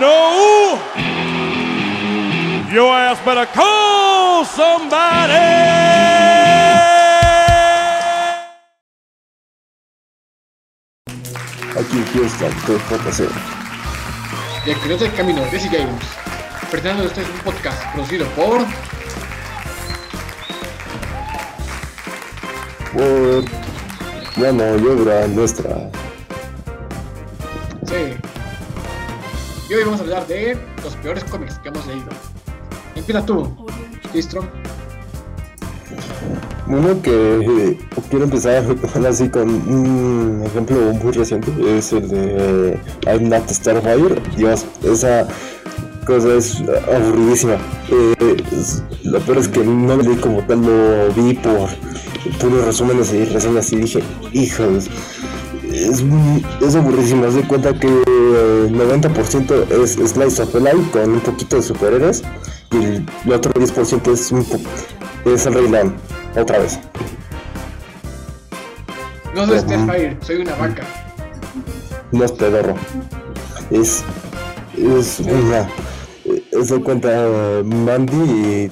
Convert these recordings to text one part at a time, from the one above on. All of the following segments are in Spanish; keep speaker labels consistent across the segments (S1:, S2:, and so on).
S1: know, your ass better call somebody.
S2: Aquí empieza el JC.
S3: Y el que del camino, Desi Games. Presentando a ustedes un podcast producido por.
S2: Por mano y obra nuestra.
S3: Sí. Y hoy vamos a hablar de los peores cómics que hemos leído. Empieza tú, Listrom.
S2: Uno que eh, quiero empezar así con un ejemplo muy reciente es el de I'm Not Starfire. Dios, esa cosa es aburridísima. Eh, es- lo peor es que no lo leí como tal, lo vi por puros resúmenes y reseñas y dije, hijos, es, muy- es aburridísimo. Haz de cuenta que el 90% es Slice of Life con un poquito de superhéroes y el, el otro 10% es, un es el Rey León, otra vez.
S3: No soy
S2: Ujú.
S3: Starfire, soy una vaca.
S2: No es pedorro. Es. Es una. Es de cuenta eh, Mandy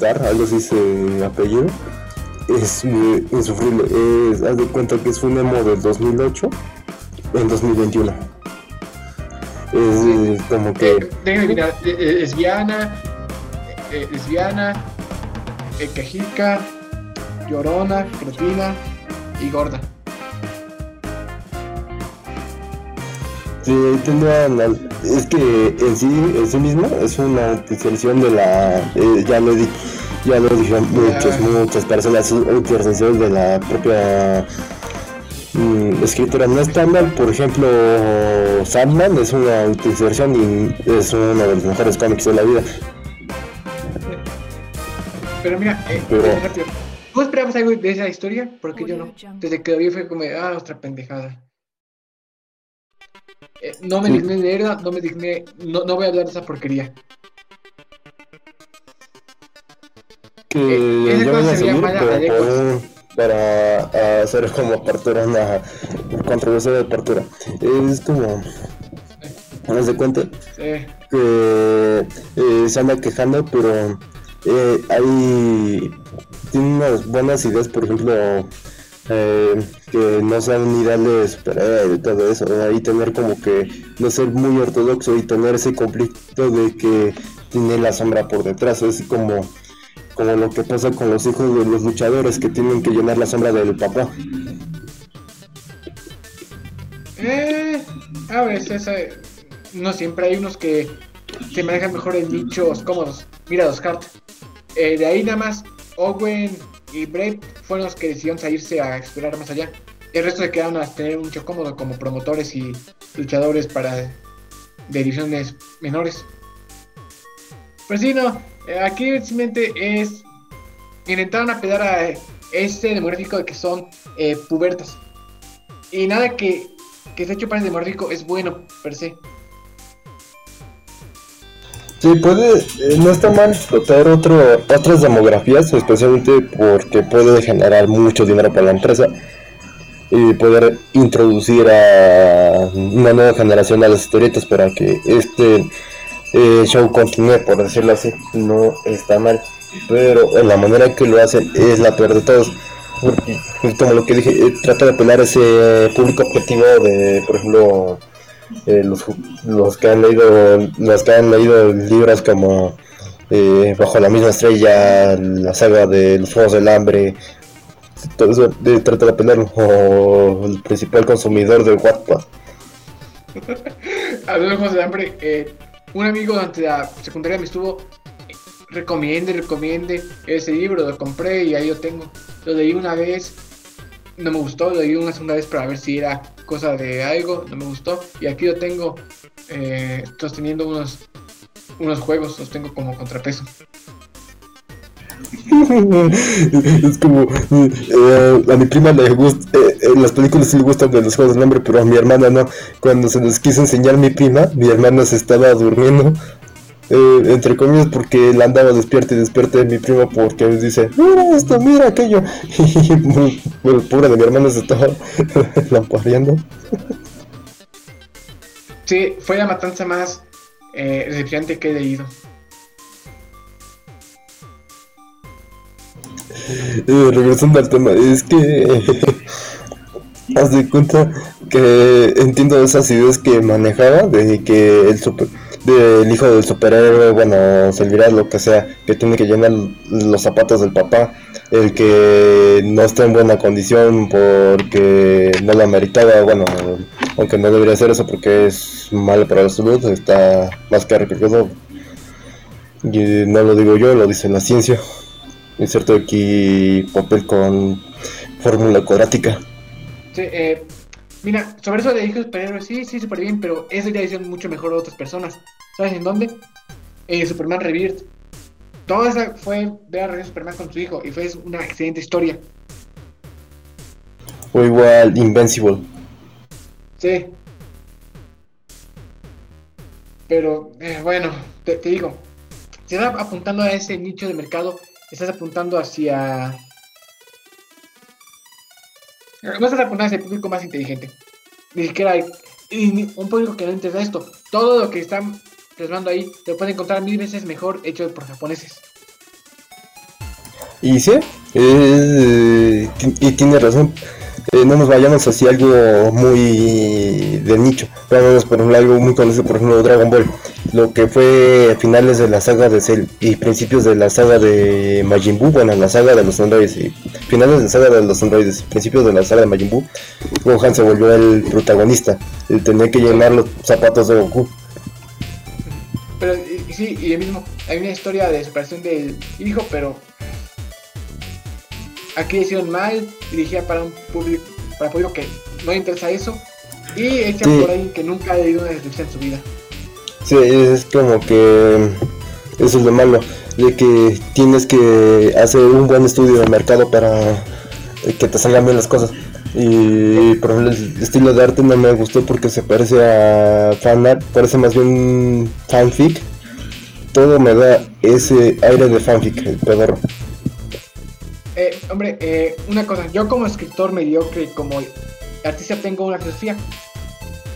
S2: Dar, algo así se apellido. Es insufrible. Es, haz de cuenta que es un emo del 2008 en 2021. Es como que.
S3: lesbiana, eh, eh, lesbiana, eh, quejica, llorona, cretina y gorda.
S2: Sí, tendría la- es que en sí, en sí mismo es una utilización de la, eh, ya lo he di- ya lo dijeron muchas, muchas personas, es una utilización de la propia mm, escritura no estándar, por ejemplo, Sandman es una utilización y es uno de los mejores cómics de la vida.
S3: Pero mira, eh,
S2: Pero-.
S3: ¿Tú esperabas algo de esa historia? Porque yo no. Desde que lo vi fue como, ah, otra pendejada. Eh, no me digné leerla, no me digné, no, no voy a hablar de esa porquería.
S2: Que
S3: Eh,
S2: yo
S3: cosa
S2: voy a
S3: se
S2: seguir para hacer como apertura una controversia de apertura. Es como, haz de cuenta,
S3: Eh,
S2: que eh, se anda quejando, pero eh, hay tiene unas buenas ideas, por ejemplo, eh, que no sean ideales superhéroe y todo eso, ahí tener como que no ser muy ortodoxo y tener ese conflicto de que tiene la sombra por detrás, es como como lo que pasa con los hijos de los luchadores que tienen que llenar la sombra del papá.
S3: eh, a veces, eh, no siempre hay unos que se manejan mejor en nichos cómodos. Mira los Hart. Eh, de ahí nada más, Owen y Brett fueron los que decidieron salirse a explorar más allá. El resto se quedaron a tener un cómodo como promotores y luchadores para divisiones menores. Pero sí, no, aquí simplemente es. Intentaron apelar a este demográfico de que son eh, pubertas. Y nada que, que esté hecho para el demográfico es bueno, per se.
S2: Sí, puede, eh, no está mal explotar otro, otras demografías, especialmente porque puede generar mucho dinero para la empresa y poder introducir a una nueva generación a las historietas para que este eh, show continúe, por decirlo así. No está mal, pero en la manera que lo hacen es la peor de todos. Porque, pues, como lo que dije, eh, trata de apelar ese público objetivo de, por ejemplo, eh, los, los que han leído los que han leído libros como eh, Bajo la misma estrella, la saga de los Juegos del Hambre, todo trata de apelar o el principal consumidor de Wattpad.
S3: Hablando de juegos de hambre, eh, un amigo durante la secundaria me estuvo recomiende, recomiende ese libro, lo compré y ahí lo tengo. Lo leí una vez, no me gustó, lo leí una segunda vez para ver si era cosa de algo, no me gustó. Y aquí lo tengo eh, sosteniendo unos, unos juegos, los tengo como contrapeso.
S2: es como eh, a mi prima le gusta eh, las películas sí le gustan de los juegos del hambre pero a mi hermana no. Cuando se nos quiso enseñar mi prima mi hermana se estaba durmiendo eh, entre comillas porque la andaba despierta y despierta de mi prima porque dice mira esto mira aquello y el pobre de mi hermana se estaba lampareando.
S3: Sí, fue la matanza más eh, que he leído.
S2: Eh, regresando al tema, es que haz de cuenta que entiendo esas ideas que manejaba de que el super, del hijo del superhéroe, bueno, servirá lo que sea, que tiene que llenar los zapatos del papá, el que no está en buena condición porque no la meritaba, bueno, aunque no debería hacer eso porque es malo para la salud, está más que arreglado. Y no lo digo yo, lo dice la ciencia. Inserto aquí papel con fórmula cuadrática.
S3: Sí, eh, mira, sobre eso de hijos superhéroes, sí, sí, súper bien, pero eso ya hicieron mucho mejor a otras personas. ¿Sabes en dónde? En Superman Rebirth. Toda esa fue ver a Superman con su hijo y fue una excelente historia.
S2: O igual Invincible.
S3: Sí. Pero, eh, bueno, te, te digo, si estás apuntando a ese nicho de mercado, estás apuntando hacia... No estás apuntando hacia el público más inteligente. Ni siquiera hay un público que no entienda esto. Todo lo que están plasmando ahí lo pueden encontrar mil veces mejor hecho por japoneses.
S2: Y sí, eh, ti- y tiene razón. Eh, no nos vayamos hacia algo muy de nicho. Vámonos por ejemplo, algo muy conocido, por ejemplo, Dragon Ball. Lo que fue finales de la saga de Cell y principios de la saga de Majin Buu, bueno, la saga de los androides finales de la saga de los androides, principios de la saga de Majin Buu, Gohan se volvió el protagonista. Él tenía que llenar los zapatos de Goku.
S3: Pero sí, y el mismo, hay una historia de superación del hijo, pero aquí hicieron mal, dirigida para un público, para público que no le interesa eso, y hecha
S2: Sí.
S3: por alguien que nunca ha leído una descripción en su vida.
S2: Sí, es como que eso es lo malo, de que tienes que hacer un buen estudio de mercado para que te salgan bien las cosas. Y por ejemplo el estilo de arte no me gustó porque se parece a fanart, parece más bien fanfic. Todo me da ese aire de fanfic, el pedorro.
S3: Eh, hombre, eh, una cosa, yo como escritor mediocre, como artista tengo una filosofía.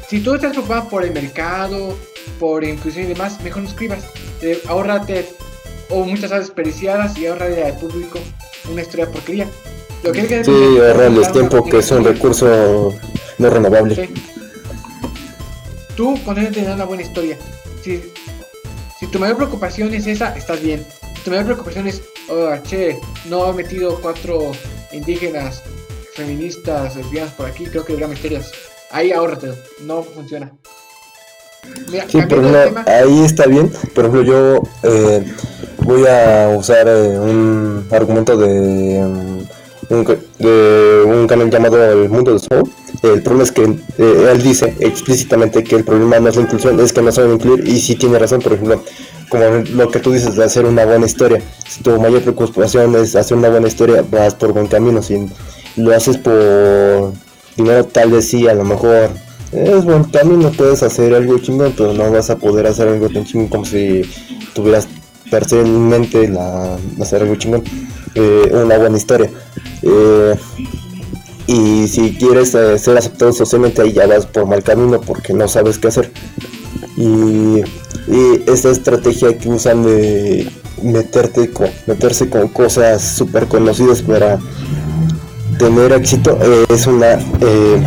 S3: Si tú estás preocupado por el mercado, por inclusión y demás, mejor no escribas. Eh, ahórrate o muchas horas desperdiciadas y ahorrale al público una historia de porquería. Lo que hay que
S2: Sí,
S3: es
S2: ahorrarles tiempo que es un recurso no renovable.
S3: Sí. Tú concéntrate en una buena historia. Si, si tu mayor preocupación es esa, estás bien. Si tu mayor preocupación es, oh, che, no he metido cuatro indígenas, feministas, lesbianas por aquí, creo que habrá misterios. Ahí ahórratelo, no funciona. Mira,
S2: Sí, ejemplo,
S3: tema,
S2: ahí está bien. Por ejemplo, yo eh, voy a usar eh, un argumento de, um, un, de un canal llamado El Mundo de Soul. El problema es que eh, él dice explícitamente que el problema no es la inclusión, es que no saben incluir. Y sí tiene razón, por ejemplo, como lo que tú dices de hacer una buena historia. Si tu mayor preocupación es hacer una buena historia, vas por buen camino. Si lo haces por dinero, tal vez sí, a lo mejor es buen camino, puedes hacer algo chingón, pero no vas a poder hacer algo tan chingón como si tuvieras per se en mente la, hacer algo chingón, eh, una buena historia. Eh, y si quieres eh, ser aceptado socialmente, ahí ya vas por mal camino porque no sabes qué hacer. Y, esta estrategia que usan de meterte con, meterse con cosas súper conocidas para tener éxito eh, es una eh,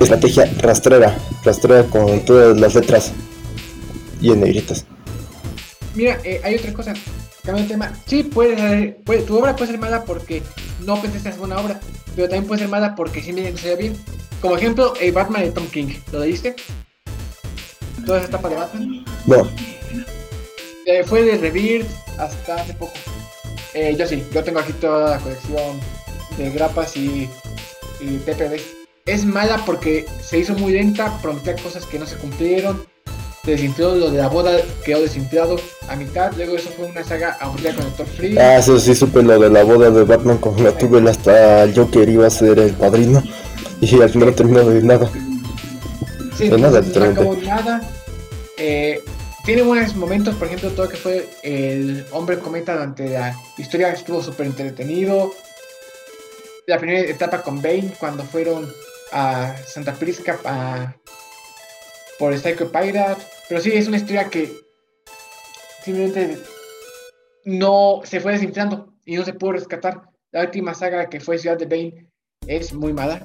S2: estrategia rastrera, rastrera con todas las letras y en negritas.
S3: mira, hay otra cosa. Cambio de tema. Sí, puede puede- tu obra puede ser mala porque no pensaste en hacer una obra, pero también puede ser mala porque simplemente no se bien. Como ejemplo, el Batman de Tom King. ¿Lo leíste? Toda esa etapa de Batman.
S2: No,
S3: Eh, fue de Rebirth hasta hace poco. Eh, yo sí, yo tengo aquí toda la colección de grapas y, y TPBs. Es mala porque se hizo muy lenta, prometía cosas que no se cumplieron. Se desinfló lo de la boda, quedó desinflado a mitad. Luego eso fue una saga aburrida con Doctor Free.
S2: ah, eso sí supe lo de la boda de Batman con la tuve hasta el Joker iba a ser el padrino y al final terminó de nada.
S3: Sí,
S2: de nada,
S3: no nada. Eh, tiene buenos momentos, por ejemplo, todo lo que fue el hombre cometa durante la historia estuvo súper entretenido. La primera etapa con Bane, cuando fueron a Santa Prisca a- por Psycho Pirate. Pero sí, es una historia que simplemente no se fue desinflando y no se pudo rescatar. La última saga que fue Ciudad de Bane es muy mala.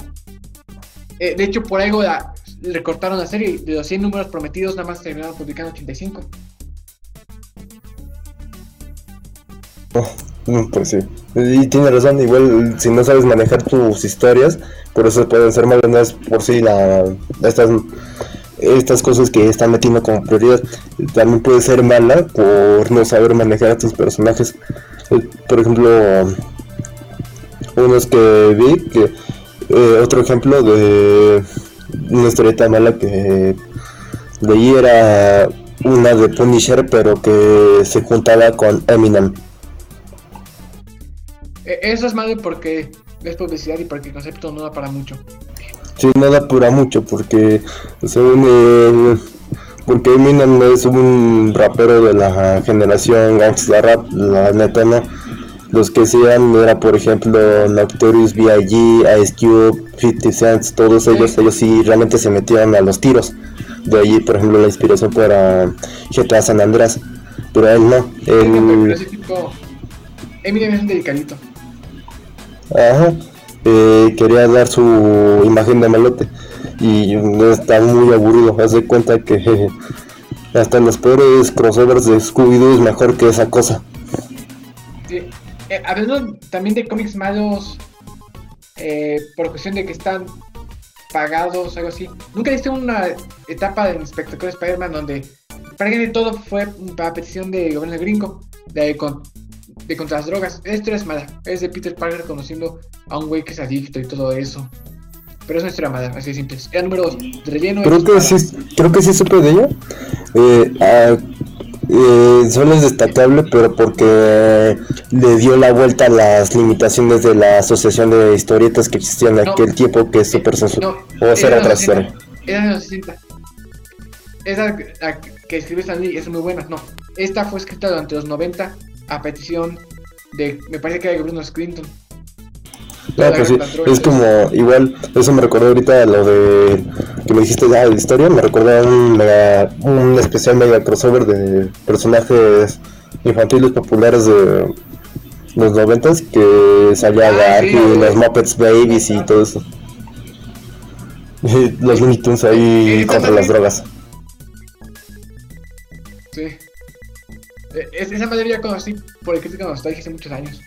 S3: Eh, de hecho, por algo la, recortaron la serie. De los 100 números prometidos, nada más terminaron publicando 85.
S2: Mm, Pues sí. Y tiene razón, igual si no sabes manejar tus historias, por eso pueden ser malas, por sí la, estas, estas cosas que están metiendo como prioridad. También puede ser mala por no saber manejar a tus personajes. Eh, Por ejemplo, unos que vi, que eh, otro ejemplo de una historieta mala que leí era una de Punisher, pero que se juntaba con Eminem.
S3: Eh, eso es malo porque es publicidad y porque el concepto no da para mucho.
S2: Sí, no da para mucho porque según el, porque Eminem es un rapero de la generación gangsta rap, la neta no. Los que sean era por ejemplo Notorious B.I.G., Ice Cube, 50 Cent, todos ellos, ellos sí realmente se metieron a los tiros. De allí, por ejemplo, la inspiración para GTA San Andreas. Pero él no.
S3: Pero
S2: Él,
S3: ese tipo. Eminem es un delicadito.
S2: Ajá. Eh, quería dar su imagen de malote y está muy aburrido. Haz de cuenta que hasta en los peores crossovers de Scooby-Doo es mejor que esa cosa.
S3: Eh, hablando también de cómics malos, eh, por cuestión de que están pagados, algo así. ¿Nunca viste una etapa del Inspector Spider-Man donde prácticamente todo fue a petición de gobierno gringo, de, con- de contra las drogas? Esta historia es mala. Es de Peter Parker conociendo a un güey que es adicto y todo eso. Pero es una historia mala, así de simple. Era número de relleno.
S2: Creo que sí, creo que sí supe de ella. Eh, ah, eh, solo es destacable, pero porque le dio la vuelta a las limitaciones de la asociación de historietas que existían en
S3: No.
S2: aquel tiempo, que es súper censurado.
S3: No,
S2: o
S3: 60.
S2: historia.
S3: Era de los 60. Esa la que escribe Stan Lee es muy buena. No, esta fue escrita durante los 90 a petición de, me parece que era de Bruno Clinton.
S2: Ah, pues sí, es como igual, eso me recordó ahorita a lo de que me dijiste ya de historia, me recordó a un, mega- un especial mega crossover de personajes infantiles populares de los noventas que salía
S3: Ah, sí,
S2: los. Muppets Babies y todo eso. Y los Looney Tunes ahí contra las drogas.
S3: Es- esa madre ya conocí por el crítico nostalgia hace muchos años.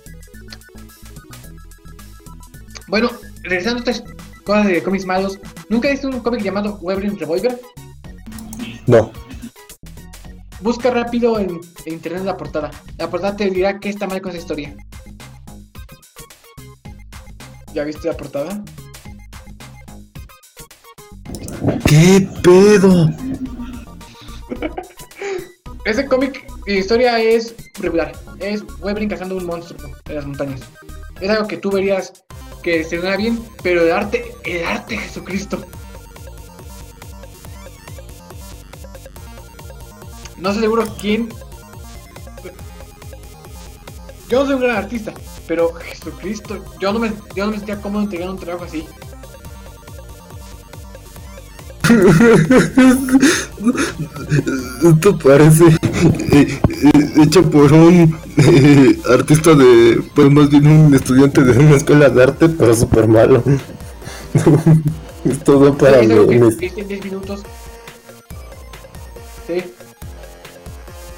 S3: Bueno, regresando a estas cosas de cómics malos, ¿nunca viste un cómic llamado Wolverine Revolver?
S2: No,
S3: Busca rápido en, en internet la portada. La portada te dirá qué está mal con esa historia. ¿Ya viste la portada?
S2: ¿qué pedo?
S3: Ese cómic, la historia es regular. Es Wolverine cazando un monstruo en las montañas. Es algo que tú verías que se suena bien, pero el arte, el arte Jesucristo. No sé seguro quién. Yo no soy un gran artista, pero Jesucristo, yo no me, yo no me sentía cómodo entregar un trabajo así.
S2: Esto parece eh, eh, hecho por un eh, artista de, pues más bien un estudiante de una escuela de arte, pero súper malo. es todo para
S3: viste en 10 minutos. Sí.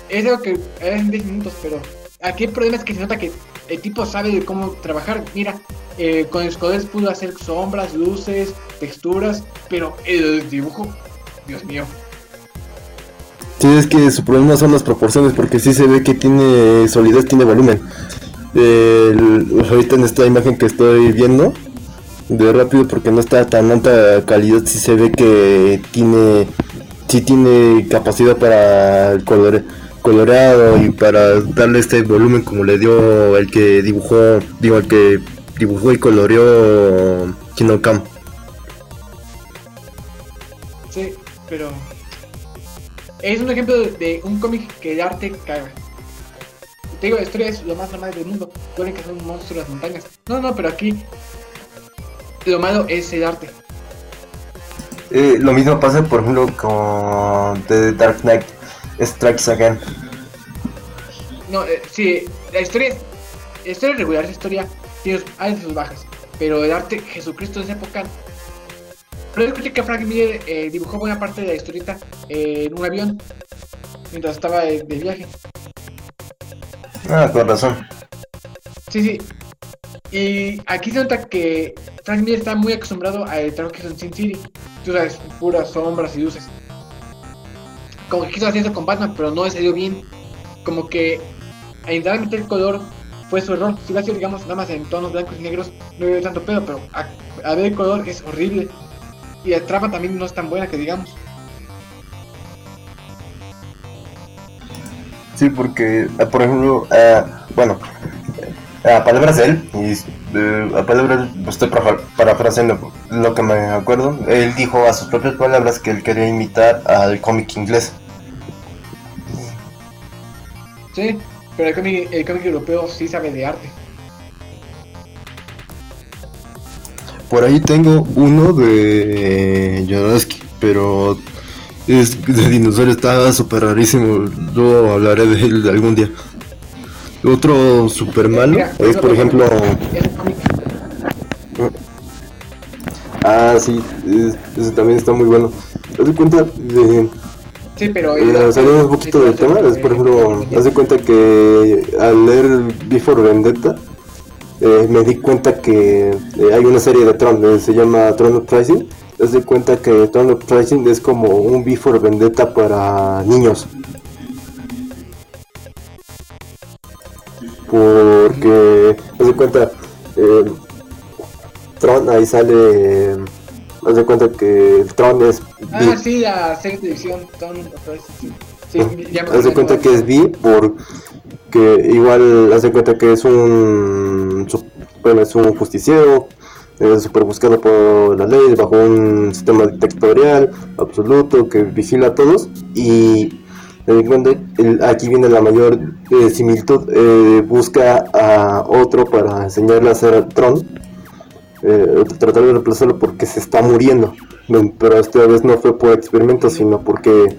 S3: Es algo que es en 10 minutos, pero aquí el problema es que se nota que el tipo sabe de cómo trabajar. Mira, eh, con colores pudo hacer sombras, luces, texturas, pero el dibujo, Dios mío.
S2: Sí, es que su problema son las proporciones, porque sí se ve que tiene solidez, tiene volumen. El- ahorita en esta imagen que estoy viendo, de rápido, porque no está tan alta calidad, sí se ve que tiene, sí tiene capacidad para el colore- y para darle este volumen como le dio el que dibujó, digo, el que dibujó y coloreó Kino
S3: pero es un ejemplo de, de un cómic que el arte caga. Te digo, la historia es lo más normal del mundo. Pueden que son un monstruo en las montañas. No, no, pero aquí lo malo es el arte.
S2: Eh, lo mismo pasa, por ejemplo, con The Dark Knight Strikes Again.
S3: No, eh, sí, la historia es. La historia regular, esa historia tiene sus altas y sus bajas. Pero el arte Jesucristo de esa época. Pero escuché que Frank Miller eh, dibujó buena parte de la historieta eh, en un avión mientras estaba de, de viaje.
S2: Ah, con razón.
S3: Sí, sí. Y aquí se nota que Frank Miller está muy acostumbrado al trabajo que hizo en Sin City. Tú sabes, puras sombras y luces. Como que quiso hacer eso con Batman, pero no le salió bien. Como que a intentar meter color fue su error. Si hubiera sido, digamos, nada más en tonos blancos y negros, no hubiera tanto pedo, pero a, a ver el color es horrible. Y la trama también no es tan buena que digamos.
S2: Sí, porque, eh, por ejemplo, eh, bueno, eh, a palabras de él, y eh, a palabras, estoy parafra- parafraseando lo que me acuerdo, él dijo a sus propias palabras que él quería imitar al cómic inglés.
S3: Sí, pero el cómic, el cómic europeo sí sabe de arte.
S2: Por ahí tengo uno de Jodorowsky, pero es de dinosaurio está súper rarísimo. Luego hablaré de él algún día. Otro super malo es, por ejemplo,
S3: cómic
S2: ah, sí, es- ese también está muy bueno. Haz de cuenta de,
S3: Sí, pero.
S2: eh, saliendo un poquito del tema, es por ejemplo, haz de cuenta que al leer Before Vendetta, eh, me di cuenta que eh, hay una serie de Tron, eh, se llama Tron of Rising. Haz de cuenta que Tron of Rising es como un Before Vendetta para niños. Porque, haz de cuenta, eh, Tron ahí sale, haz de cuenta que Tron es
S3: Ah, sí, la serie de televisión. Tom, sí, sí, ya me
S2: haz de cuenta que es bi por que igual haz de cuenta que es un es un justiciero es súper buscado por la ley bajo un sistema dictatorial absoluto que vigila a todos. Y el- aquí viene la mayor eh, similitud eh, busca a otro para enseñarle a hacer Tron eh, tratar de reemplazarlo porque se está muriendo. Pero esta vez no fue por experimento sino porque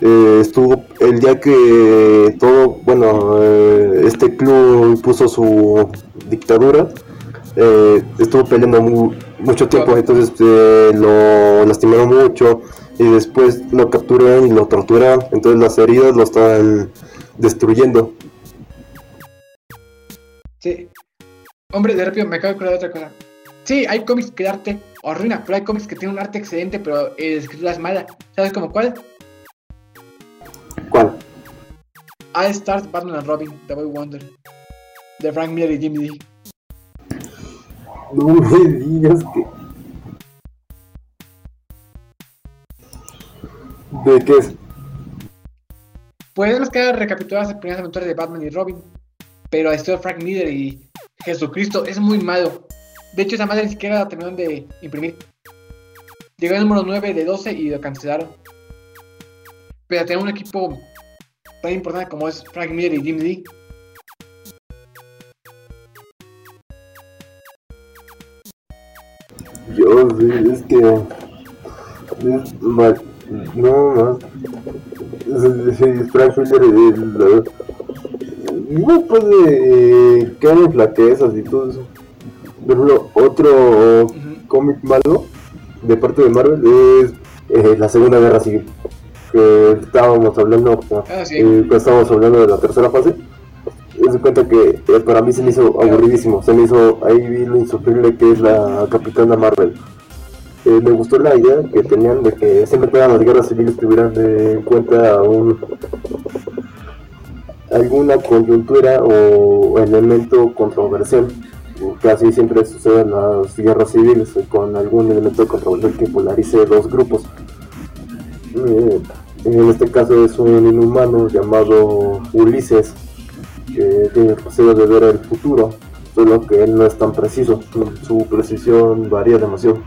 S2: eh, estuvo el día que todo, bueno, eh, este club puso su dictadura, eh, estuvo peleando mu- mucho tiempo, entonces lo lastimaron mucho y después lo capturaron y lo torturaron, entonces las heridas lo estaban destruyendo.
S3: Sí. Hombre, de rápido me acabo de acordar de otra cosa. Sí, hay cómics que el arte arruina, pero hay cómics que tienen un arte excelente, pero eh, la escritura es mala. ¿Sabes como cuál?
S2: ¿Cuál?
S3: All Stars Batman and Robin, The Boy Wonder. De Frank Miller y Jimmy Lee.
S2: No me digas que... ¿De qué es?
S3: Pues más que nada recapitular las primeras aventuras de Batman y Robin. Pero la historia de Frank Miller y Jesucristo es muy malo. De hecho, esa madre ni siquiera la terminaron de imprimir. Llegó el número 9 de 12 y lo cancelaron. Pero tener un equipo tan importante como es Frank Miller y Jim Lee.
S2: Yo, sí, es que. Es. No, más. Es, Frank Miller, el- No puede quedar en flaquezas y todo eso. Por ejemplo, otro cómic malo de parte de Marvel es eh, la Segunda Guerra Civil. Que estábamos hablando,
S3: Ah, sí.
S2: eh, estábamos hablando de la tercera fase. Me doy cuenta que eh, para mí se me hizo aburridísimo. Se me hizo ahí vi lo insufrible que es la Capitana Marvel. Eh, me gustó la idea que tenían de que siempre todas las guerras civiles tuvieran en cuenta un, alguna coyuntura o elemento controversial. Así siempre sucede en las guerras civiles, con algún elemento controversial que polarice dos grupos. Eh, en este caso es un inhumano llamado Ulises, que tiene el deseo de ver el futuro, solo que él no es tan preciso, su precisión varía demasiado.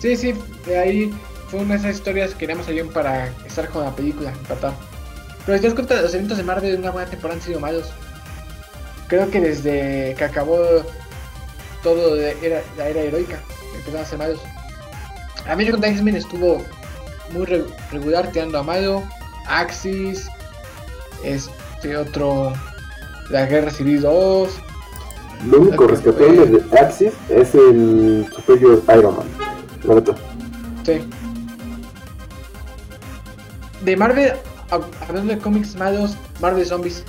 S3: Sí, sí, de ahí fue una de esas historias que queríamos ayudar para estar con la película, empatar. Pero si te das cuenta, los eventos de Marvel de una buena temporada han sido malos. Creo que desde que acabó todo de era, la era heroica, empezaron a ser malos. A mí con X-Men estuvo muy re- regular tirando a malo. Axis. Este otro. La Guerra Civil 2.
S2: Lo único
S3: Ok,
S2: rescatable
S3: pues.
S2: de Axis es el Superior Iron Man. La.
S3: Sí. De Marvel, hab- hablando de cómics malos, Marvel Zombies.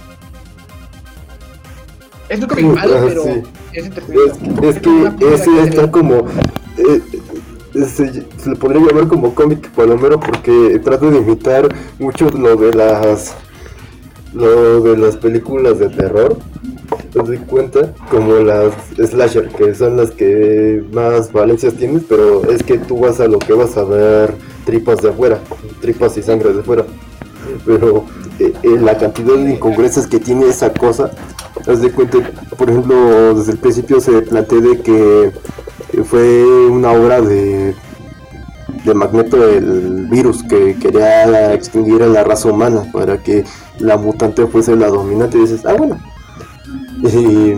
S3: Es un cómic malo, pero
S2: sí.
S3: es entretenido.
S2: Es, es que ese está como. eh, eh, se, se le podría llamar como cómic palomero porque trata de imitar mucho lo de las. Lo de las películas de terror. ¿Te das cuenta? Como las slasher, que son las que más valencias tienes, pero es que tú vas a lo que vas a ver tripas de afuera, tripas y sangre de afuera. Pero eh, eh, la cantidad de incongruencias que tiene esa cosa, haz de cuenta, por ejemplo, desde el principio se plantea de que fue una obra de, de Magneto el virus que quería extinguir a la raza humana para que la mutante fuese la dominante y dices, ah bueno. Y-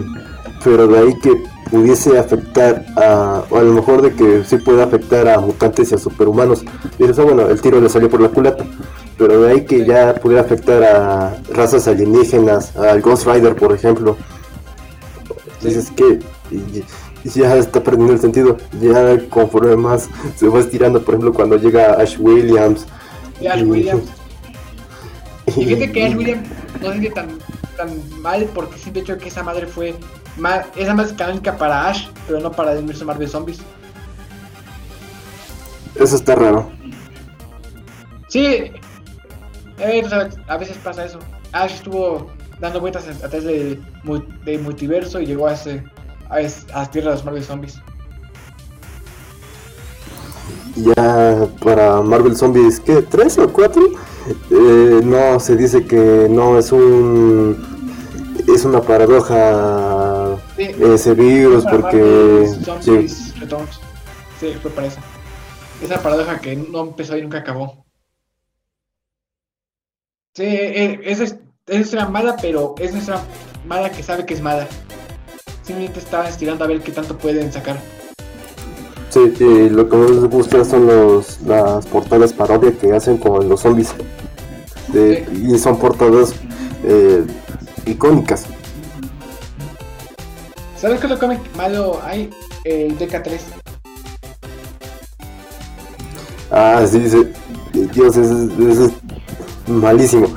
S2: pero de ahí que pudiese afectar a, o a lo mejor de que sí puede afectar a mutantes y a superhumanos. Dices, ah bueno, el tiro le salió por la culata. Pero de ahí que ya pudiera afectar a razas alienígenas, al Ghost Rider, por ejemplo. Dices que y- y ya está perdiendo el sentido. Ya conforme más se va estirando, por ejemplo, cuando llega Ash Williams.
S3: Ash
S2: y-
S3: Williams. Y fíjate que Ash Williams no se siente tan, tan mal porque sí, de hecho que esa madre fue más, esa más canónica para Ash, pero no para el universo Marvel Zombies.
S2: Eso está raro.
S3: Sí, eh, a veces pasa eso. Ash estuvo dando vueltas a través del multiverso y llegó a, ese, a, es- a las tierras de los Marvel Zombies.
S2: Ya para Marvel Zombies, ¿qué? ¿Tres o cuatro? Eh, no, se dice que no es un. Es una paradoja
S3: Sí,
S2: ese virus
S3: para
S2: porque.
S3: Marvel
S2: sí,
S3: Returns. Sí, fue para eso. Esa paradoja que no empezó y nunca acabó. Sí, eh, esa es, es una mala, pero es una mala que sabe que es mala. Simplemente estaba estirando a ver qué tanto pueden sacar.
S2: sí, lo que más les gusta son los, las portadas parodia que hacen con los zombies. De- Y son portadas eh, icónicas.
S3: ¿Sabes qué otro cómic malo hay? El DK3.
S2: Ah, sí, sí. Dios, ese, ese es malísimo.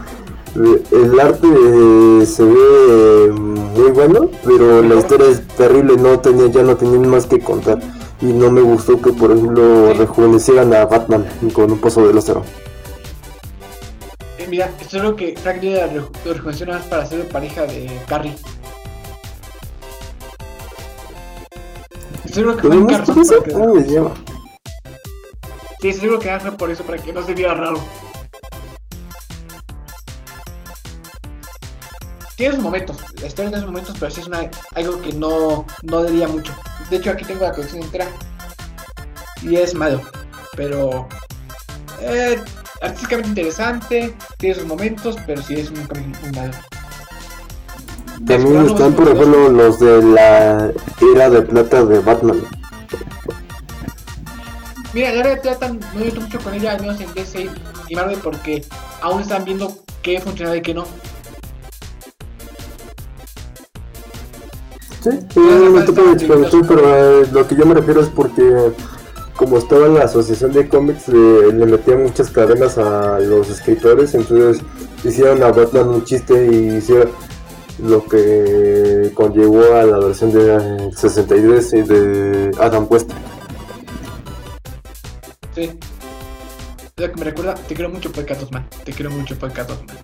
S2: Eh, El arte eh, se ve eh, muy bueno, pero la historia es terrible, no tenía, ya no tenían más que contar. Y no me gustó que, por ejemplo, rejuvenecieran a Batman con un pozo de lázaro.
S3: Eh, mira, esto es lo que Frank Miller rejuveneció nada más para ser pareja de Carrie. Seguro que fue
S2: ¿Cómo me llama?
S3: Sí, seguro que fue por eso, para que no se viera raro. Tiene sus momentos, la historia tiene sus momentos, pero sí es una, algo que no, no diría mucho. De hecho, aquí tengo la colección entera. Y es malo, pero... Eh, artísticamente interesante, tiene sus momentos, pero sí es un cómic muy malo.
S2: También están, por ejemplo, los de la era de plata de Batman.
S3: Mira, la verdad tratan, no he visto mucho con ella, al menos en DC y Marvel, porque aún están viendo qué funcionaba y qué no.
S2: Sí, no me toca de explicación, pero eh, lo que yo me refiero es porque como estaba en la asociación de cómics eh, le metían muchas cadenas a los escritores, entonces hicieron a Batman un chiste y hicieron lo que conllevó a la versión de eh, 63 y de Adam West.
S3: Sí. Lo que me recuerda, te quiero mucho Polkatos Man. Te quiero mucho Polkatos Man.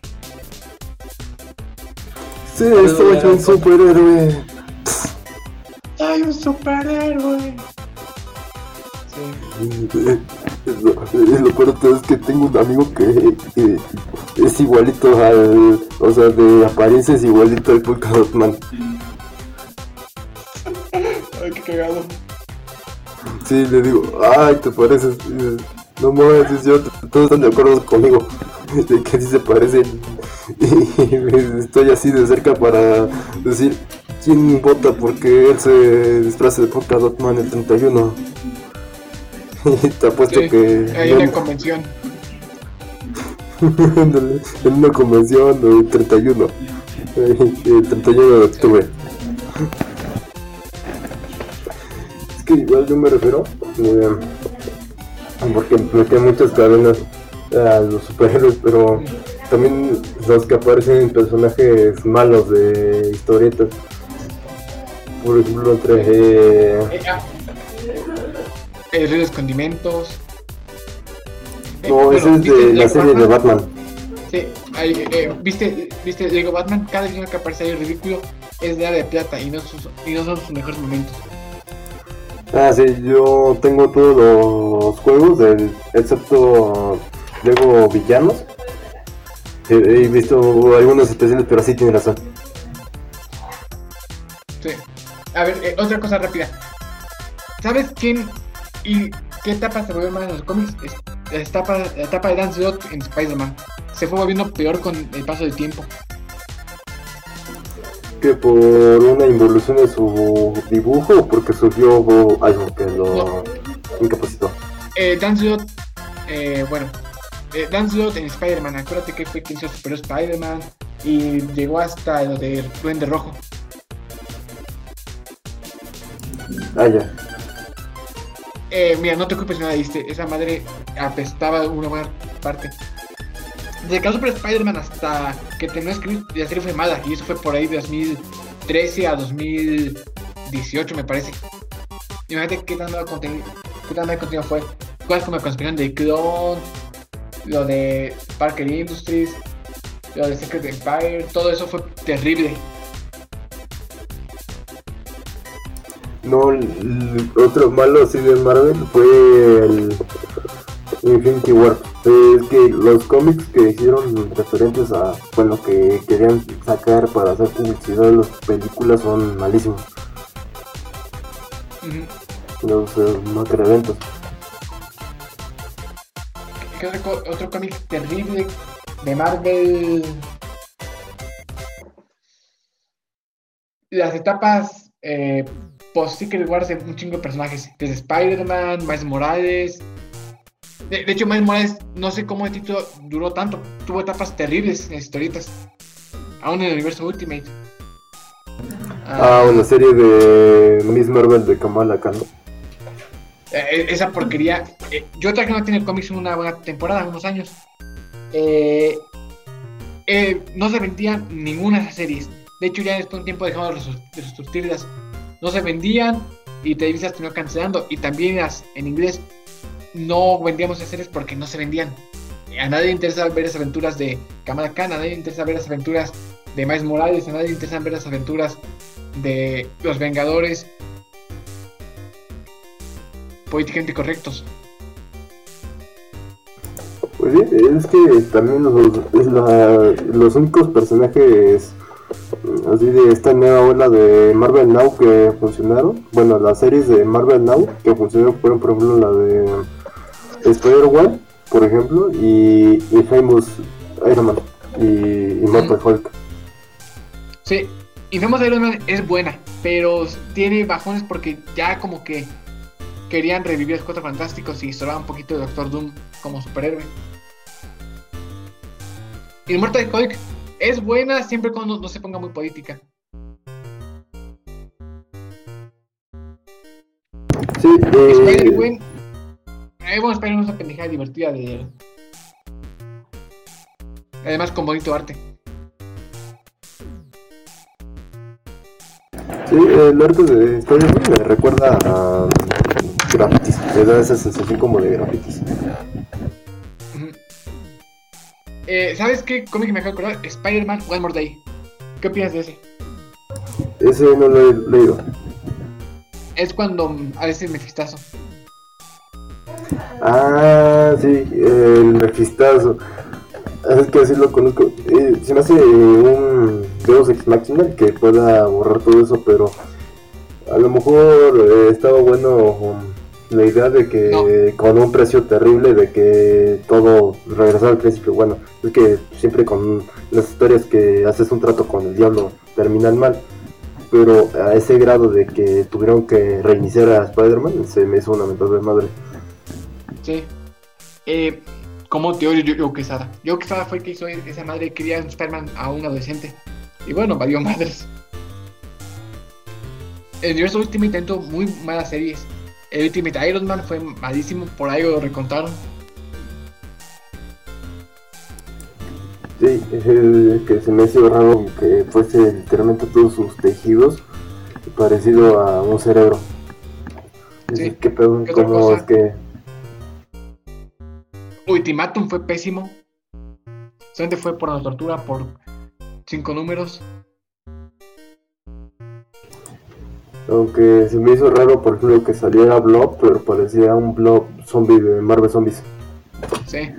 S2: Sí, esto es un superhéroe.
S3: ¡Soy un superhéroe! Sí.
S2: Lo, peor de todo es que tengo un amigo que es igualito al, o sea, de apariencia es igualito al Polka Dot Man.
S3: Ay, qué cagado.
S2: Sí, le digo, ay, te pareces. No mames, es yo, todos están de acuerdo conmigo de que sí se parecen. Y estoy así de cerca para decir quién vota porque él se disfraza de Polka Dot Man el 31. Te apuesto
S3: Sí,
S2: que
S3: Hay una convención.
S2: En una convención del 31. eh, El 31 de octubre. Es que igual yo me refiero. eh, porque metí muchas cadenas a los superhéroes, pero también los que aparecen en personajes malos de historietas. Por ejemplo, entre. eh,
S3: Eh, eh, Ríos Condimentos. Eh,
S2: no,
S3: bueno,
S2: ese es
S3: ¿viste
S2: de la serie de Batman.
S3: Sí, ahí, eh, ¿viste, ¿viste Lego Batman? Cada villano que aparece ahí ridículo es de de plata y no, sus- y no son sus mejores momentos.
S2: Ah, sí, yo tengo todos los juegos, del, excepto Lego Villanos. He, he visto algunos especiales, pero sí tiene razón.
S3: Sí. A ver, eh, otra cosa rápida. ¿Sabes quién y qué etapa se volvió más en los cómics? Es la etapa, la etapa de Dan Slott en Spider-Man. Se fue volviendo peor con el paso del tiempo.
S2: Que por una involución de su dibujo o porque sufrió algo que lo incapacitó.
S3: Eh, Dan Slott, eh, bueno, eh, en Spider-Man. Acuérdate que fue quien se superó Spider-Man y llegó hasta lo de Duende Rojo.
S2: Ah, ya.
S3: Eh, mira, no te ocupes nada, ¿viste? Esa madre apestaba una buena parte. Desde que Super Spider-Man hasta que terminó escribir, la serie fue mala. Y eso fue por ahí de 2013 a 2018, me parece. Imagínate qué tan mal contenido, qué tan mal contenido fue. Cosas como conspiración de Clone, lo de Parker Industries, lo de Secret Empire, todo eso fue terrible.
S2: No, el- otro malo así de Marvel fue el Infinity War. Es que los cómics que hicieron referentes a bueno que querían sacar para hacer publicidad de las películas son malísimos. Los eh, macroeventos.
S3: ¿Qué otro, cómic terrible de Marvel? Las etapas eh, post Secret Wars de un chingo de personajes. Desde Spider-Man, Miles Morales. De, hecho, Miles Morales, no sé cómo el título duró tanto. Tuvo etapas terribles en historietas. Aún en el universo Ultimate.
S2: Ah, una serie de Miss Marvel de Kamala Khan.
S3: Eh, esa porquería. eh, yo traje no tiene cómics en una buena temporada, unos años. Eh, eh, no se vendían ninguna de esas series. De hecho, ya después de un tiempo dejamos de resurtirlas. No se vendían y Televisa terminó cancelando. Y también las en inglés no vendíamos esas series porque no se vendían. A nadie le interesa ver las aventuras de Kamala Khan, a nadie le interesa ver las aventuras de Miles Morales, a nadie le interesa ver las aventuras de los Vengadores políticamente correctos.
S2: Pues sí, es que también los, es la- los únicos personajes mm, así de esta nueva ola de Marvel Now que funcionaron, bueno, las series de Marvel Now que funcionaron fueron por ejemplo la de Spider-Man, por ejemplo, y, y Famous Iron Man y, y Mortal Hulk.
S3: Sí, Infamous Iron Man es buena, pero tiene bajones porque ya como que querían revivir a los Cuatro Fantásticos y sobraba un poquito de Doctor Doom como superhéroe. Y Mortal Hulk es buena siempre cuando no se ponga muy política.
S2: Sí, eh,
S3: Spider-Man. Eh, bueno, Spider-Man es una pendejada divertida de. Además con bonito arte.
S2: sí, el arco de Spider-Man me recuerda a grafitis, me da esa sensación como de grafitis.
S3: Ujú. Eh, ¿Sabes qué cómic me acabo de acordar? Spider-Man One More Day. ¿Qué opinas de ese?
S2: Ese no lo he leído.
S3: Es cuando mm, a veces Mefistazo.
S2: Ah, sí, el Mefistazo. Es que así lo conozco. Eh, se me hace un Deus Ex Machina que pueda borrar todo eso, pero a lo mejor eh, estaba bueno um, la idea de que con un precio terrible de que todo regresara al principio. Bueno, es que siempre con las historias que haces un trato con el diablo terminan mal. Pero a ese grado de que tuvieron que reiniciar a Spider-Man se me hizo una mentada de madre.
S3: Sí. Eh, como te odio yo, yo Quesada. Yo Quesada fue el que hizo esa madre que quería un Spider-Man a un adolescente. Y bueno, valió madres. El universo Ultimate intentó muy malas series. El Ultimate Iron Man fue malísimo, por ahí lo recontaron.
S2: Sí, es el que se me hizo raro que fuese literalmente todos sus tejidos parecido a un cerebro.
S3: Sí.
S2: ¿Qué pedo?
S3: ¿Qué
S2: ¿Cómo es que
S3: Ultimatum fue pésimo. Solamente fue por la tortura por cinco números.
S2: Aunque se me hizo raro, por ejemplo, que saliera Blob, pero parecía un Blob zombie de Marvel Zombies.
S3: Sí,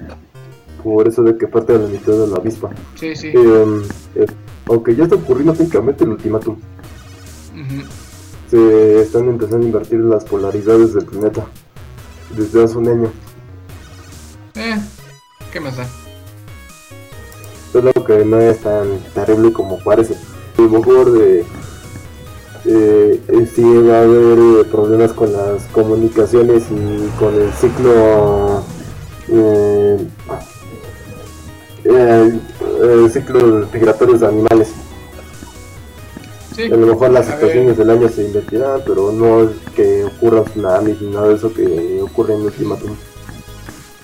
S2: Por eso de que parte de la mitad de la avispa.
S3: sí, sí.
S2: Eh, eh, aunque ya está ocurriendo técnicamente el ultimátum. Se están empezando a invertir las polaridades del planeta. Desde hace un año.
S3: Eh, ¿qué más da?
S2: Solo que no es tan terrible como parece. A lo mejor de, eh, eh, sí va a haber eh, problemas con las comunicaciones y con el ciclo eh, eh, el ciclo migratorio de animales.
S3: Sí.
S2: A lo mejor las
S3: A ver,
S2: estaciones del año se invertirán, pero no es que ocurra tsunamis ni nada de eso que ocurre en Ultimatum.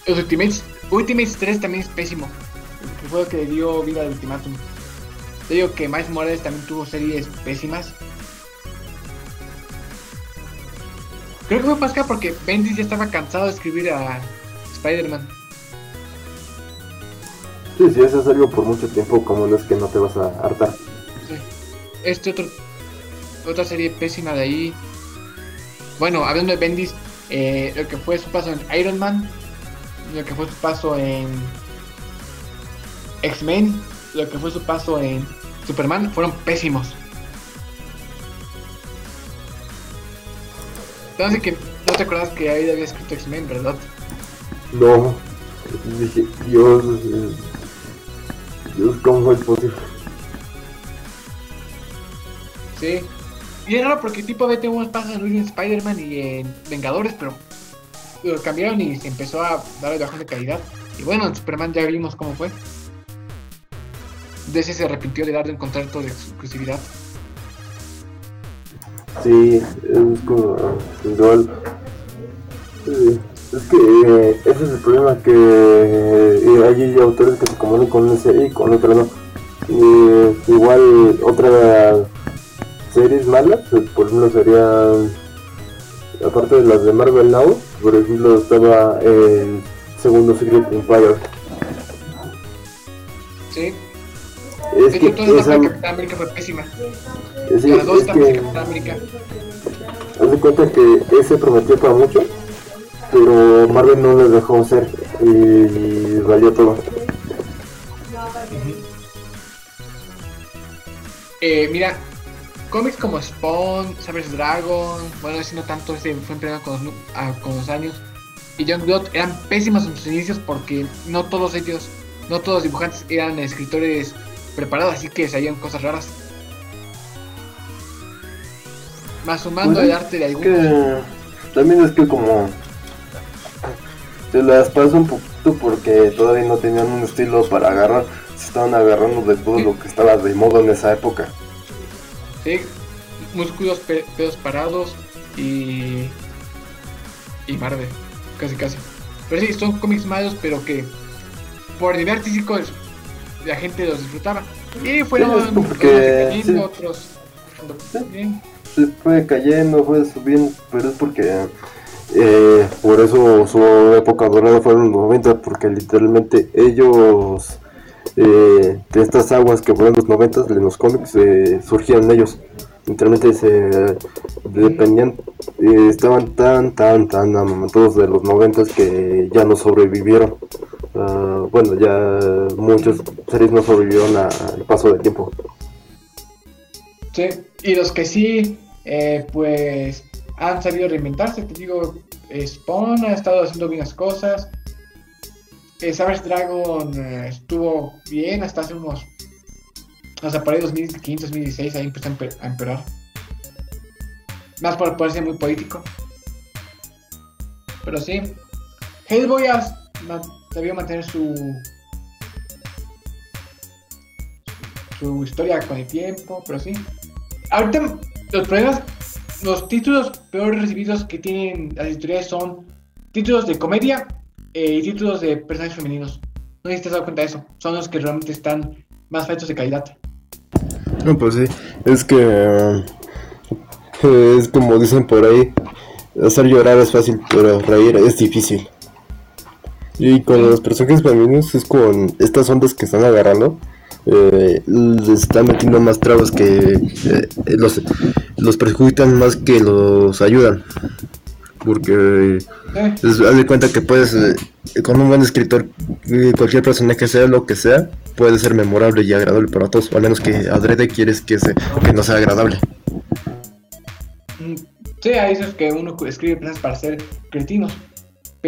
S3: Los Ultimates, Ultimates 3 también es pésimo. Que fue lo que dio vida al Ultimatum. Te digo que Miles Morales también tuvo series pésimas. Creo que fue que porque Bendis ya estaba cansado de escribir a Spider-Man.
S2: Sí, si eso es algo por mucho tiempo, como no es que no te vas a hartar.
S3: Sí. Este otro otra serie pésima de ahí. Bueno, hablando de Bendis, eh, lo que fue su paso en Iron Man, lo que fue su paso en X-Men, lo que fue su paso en Superman, fueron pésimos. Entonces que no te acuerdas que ahí había escrito X-Men, ¿verdad?
S2: No, dije, Dios, Dios, ¿cómo es posible?
S3: Sí. Y es raro porque tipo vete unos pasos en Spider-Man y en Vengadores, pero lo cambiaron y se empezó a dar el bajón de calidad. Y bueno, en Superman ya vimos cómo fue. DC se arrepintió de darle un contrato de exclusividad.
S2: Sí, es como igual. eh, Es que eh, ese es el problema que eh, hay autores que se comunican con una y con otra no. Eh, igual otra series malas, eh, por ejemplo serían aparte de las de Marvel Now, por ejemplo estaba el segundo Secret Empire.
S3: Sí.
S2: Es que
S3: toda la
S2: esa,
S3: Capitán América fue pésima.
S2: sí,
S3: Las dos
S2: es que
S3: Capitán América.
S2: Haz de cuenta que ese prometió para mucho, pero Marvel no le dejó ser y valió todo.
S3: Eh, mira, cómics como Spawn, Savage Dragon, bueno, ese no tanto, ese fue empleado con ah, con los años. Y Youngblood eran pésimas en sus inicios porque no todos ellos, no todos los dibujantes eran escritores preparados, así que salían cosas raras. Más sumando
S2: Pues
S3: el arte de algunos.
S2: que también es que como se las pasó un poquito porque todavía no tenían un estilo para agarrar, se estaban agarrando de todo lo que estaba de moda en esa época.
S3: Sí, músculos, pe- pedos parados y. y Marvel, casi casi. Pero sí, son cómics malos, pero que por nivel artístico la gente los disfrutaba. Y fueron
S2: es como
S3: unos
S2: que-
S3: decayendo,
S2: sí.
S3: otros. Bien.
S2: Se fue cayendo, fue subiendo, pero es porque eh, por eso su época dorada fueron los 90, porque literalmente ellos, eh, de estas aguas que fueron los 90 en los cómics, eh, surgían ellos. Literalmente se dependían, eh, estaban tan, tan, tan amamantados de los 90 que ya no sobrevivieron. Ah, bueno, ya muchos series no sobrevivieron al paso del tiempo.
S3: Sí, y los que sí, eh, pues han sabido reinventarse. Te digo, eh, Spawn ha estado haciendo bien las cosas. Eh, Savage Dragon eh, estuvo bien hasta hace unos. Hasta por ahí 2015, 2016, ahí empezó a empe- a empeorar. Más por ponerse muy político. Pero sí. Hellboy debió mantener su su historia con el tiempo, pero sí. Ahorita los problemas, los títulos peor recibidos que tienen las editoriales son títulos de comedia eh, y títulos de personajes femeninos. No sé si te has dado cuenta de eso. Son los que realmente están más faltos de calidad.
S2: No, pues sí, es que eh, es como dicen por ahí, hacer llorar es fácil, pero reír es difícil. Y con los personajes femeninos es con estas ondas que están agarrando, eh, les están metiendo más trabas que eh, los, los perjudican más que los ayudan. Porque
S3: Eh,
S2: es- haz de cuenta que puedes, eh, con un buen escritor, cualquier personaje sea lo que sea, puede ser memorable y agradable para todos, al menos que adrede quieres que, se, que no sea agradable.
S3: Mm, Sí, hay esos que uno escribe planes para ser cretinos.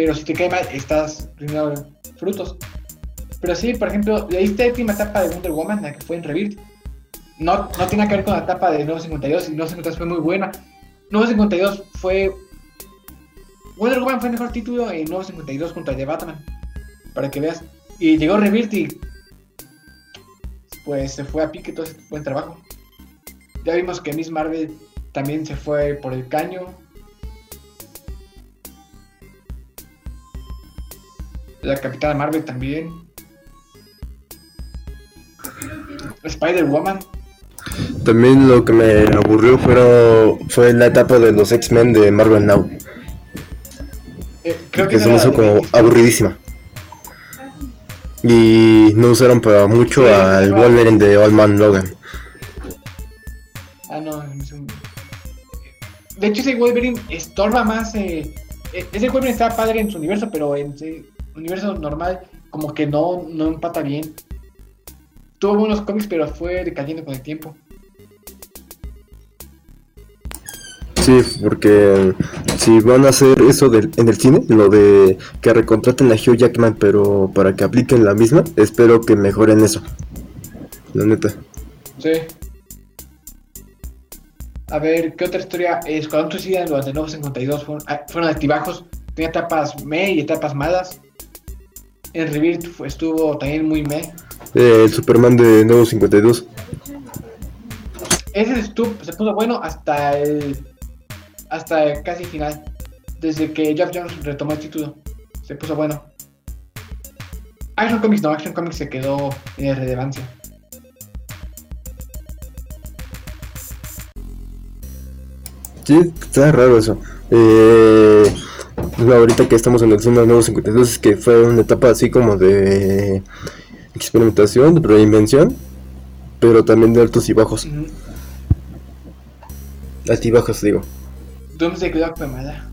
S3: Pero si te cae mal, estás rindiendo frutos. Pero sí, por ejemplo, leíste la última etapa de Wonder Woman, la que fue en Rebirth. No, no tiene que ver con la etapa de Nuevo 52, y Nuevo 52 fue muy buena. Nuevo 52 fue. Wonder Woman fue el mejor título en Nuevo 52 contra el de Batman. Para que veas. Y llegó Rebirth y. Pues se fue a pique todo ese buen trabajo. Ya vimos que Miss Marvel también se fue por el caño. La Capitana Marvel también. Spider-Woman.
S2: También lo que me aburrió fueron, fue la etapa de los X-Men de Marvel Now,
S3: Eh, creo que
S2: que se me hizo como aburridísima. Y no usaron para mucho
S3: Sí,
S2: al Wolverine de Old Man Logan.
S3: Ah, no. De hecho, ese Wolverine estorba más. eh, eh, Ese Wolverine está padre en su universo, pero en universo normal, como que no, no empata bien. Tuvo buenos cómics, pero fue decayendo con el tiempo.
S2: Sí, porque si van a hacer eso del- en el cine, lo de que recontraten a Hugh Jackman, pero para que apliquen la misma, espero que mejoren eso. La neta.
S3: Sí. A ver, ¿qué otra historia? Eh, Escuadrón Suicida de Nuevos 52 fueron, ah, fueron altibajos. Tenía etapas me y etapas malas. En Rebirth estuvo también muy me.
S2: Eh, el Superman de Nuevo 52.
S3: Ese estuvo, se puso bueno hasta el. hasta el casi final. Desde que Jeff Jones retomó el título. Se puso bueno. Action Comics no, Action Comics se quedó en irrelevancia.
S2: Sí, está raro eso. Eh, ahorita que estamos en el Nuevo 52 es que fue una etapa así como de experimentación, de reinvención, pero también de altos y bajos.
S3: Ujú.
S2: Altibajos, digo.
S3: Doomsday Clock mala.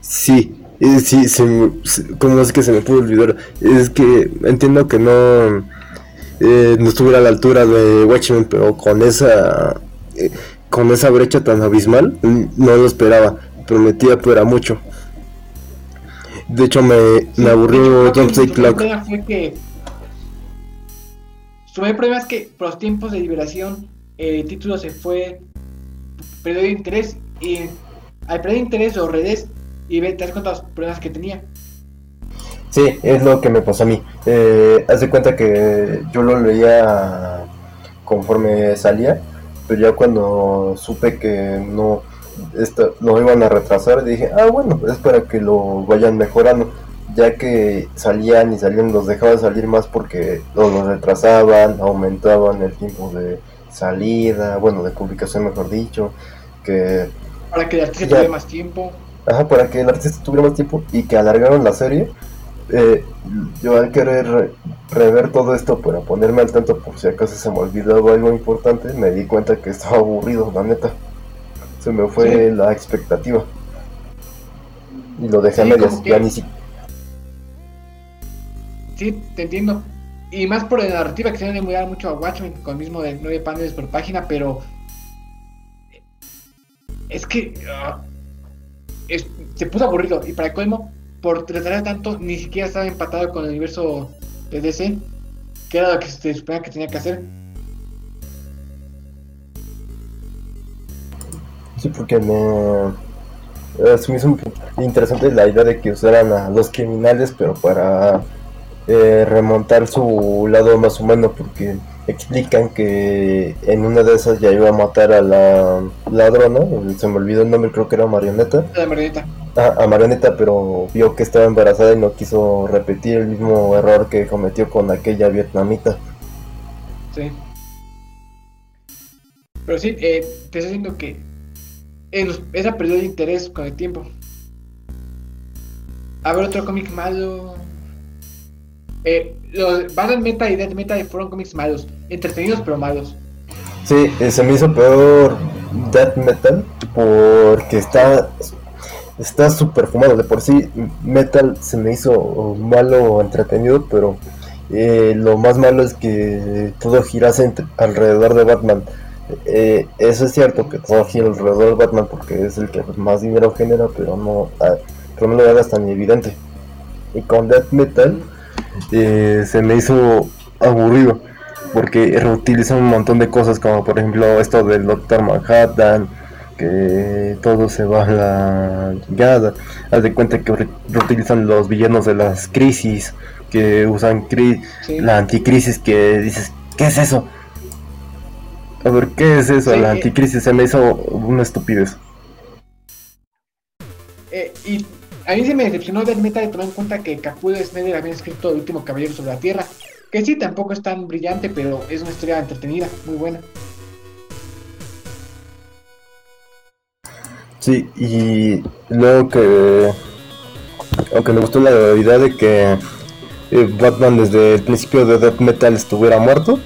S2: Sí, eh, sí, se me- ¿cómo es que se me pudo olvidar? Es que entiendo que no, eh, no estuviera a la altura de Watchmen, pero con esa, eh, con esa brecha tan abismal, mm, no lo esperaba. Prometía, pero era mucho. De hecho, me, me aburrió Doomsday
S3: su
S2: Clock.
S3: problema fue que. Su mayor problema es que por los tiempos de liberación el título se fue. perdió de interés y al perder interés o redes y ve, te das cuenta de los problemas que tenía.
S2: Sí, es lo que me pasó a mí. Eh, haz de cuenta que yo lo leía conforme salía, pero ya cuando supe que no esto, lo iban a retrasar, dije, ah, bueno, es para que lo vayan mejorando. Ya que salían y salían, los dejaban salir más porque o los retrasaban, aumentaban el tiempo de salida, bueno, de publicación, mejor dicho, que
S3: Para que el artista
S2: Ya.
S3: tuviera más tiempo.
S2: Ajá, para que el artista tuviera más tiempo y que alargaron la serie. eh, yo al querer re- rever todo esto para ponerme al tanto por si acaso se me olvidaba algo importante, me di cuenta que estaba aburrido, la neta. Se me fue la expectativa. Y lo dejé a
S3: Sí,
S2: medias,
S3: como que-
S2: ya ni.
S3: Sí, te entiendo. Y más por la narrativa que se le mudar mucho a Watchmen con el mismo de 9 paneles por página, pero. Es que. ah, es- se puso aburrido. Y para colmo, por retrasar tanto, ni siquiera estaba empatado con el universo de DC, que era lo que se suponía que tenía que hacer.
S2: Sí, porque me... eh, se me hizo interesante la idea de que usaran a los criminales, pero para eh, remontar su lado más humano, porque explican que en una de esas ya iba a matar a la ladrona, se me olvidó el nombre, creo que era Marioneta.
S3: La marioneta.
S2: Ah, a Marioneta, pero vio que estaba embarazada y no quiso repetir el mismo error que cometió con aquella vietnamita.
S3: Sí. Pero sí, eh, te estoy diciendo que esa perdió el interés con el tiempo. A ver, otro cómic malo. Eh, los Battle Meta y Death Meta fueron cómics malos. Entretenidos pero malos.
S2: Sí, eh, se me hizo peor Death Metal porque está está súper fumado. De por sí, Metal se me hizo malo entretenido, pero eh, lo más malo es que todo girase alrededor de Batman. Eh, eso es cierto que todo gira alrededor de Batman porque es el que más dinero genera, pero no, ah, pero no lo hagas tan evidente. Y con Death Metal eh, se me hizo aburrido porque reutilizan un montón de cosas como por ejemplo esto del Doctor Manhattan que todo se va a la chingada haz de cuenta que re- reutilizan los villanos de las crisis que usan cri-
S3: Sí.
S2: la anticrisis que dices ¿qué es eso? A ver ¿qué es eso?
S3: Sí,
S2: la
S3: eh.
S2: anticrisis se me hizo una estupidez
S3: Eh, y a mí se me decepcionó Death Meta de tomar en cuenta que Capullo Snyder había escrito El último caballero sobre la Tierra. Que sí, tampoco es tan brillante, pero es una historia entretenida, muy buena.
S2: Sí, y luego que. Aunque me gustó la idea de que eh, Batman desde el principio de Death Metal estuviera muerto,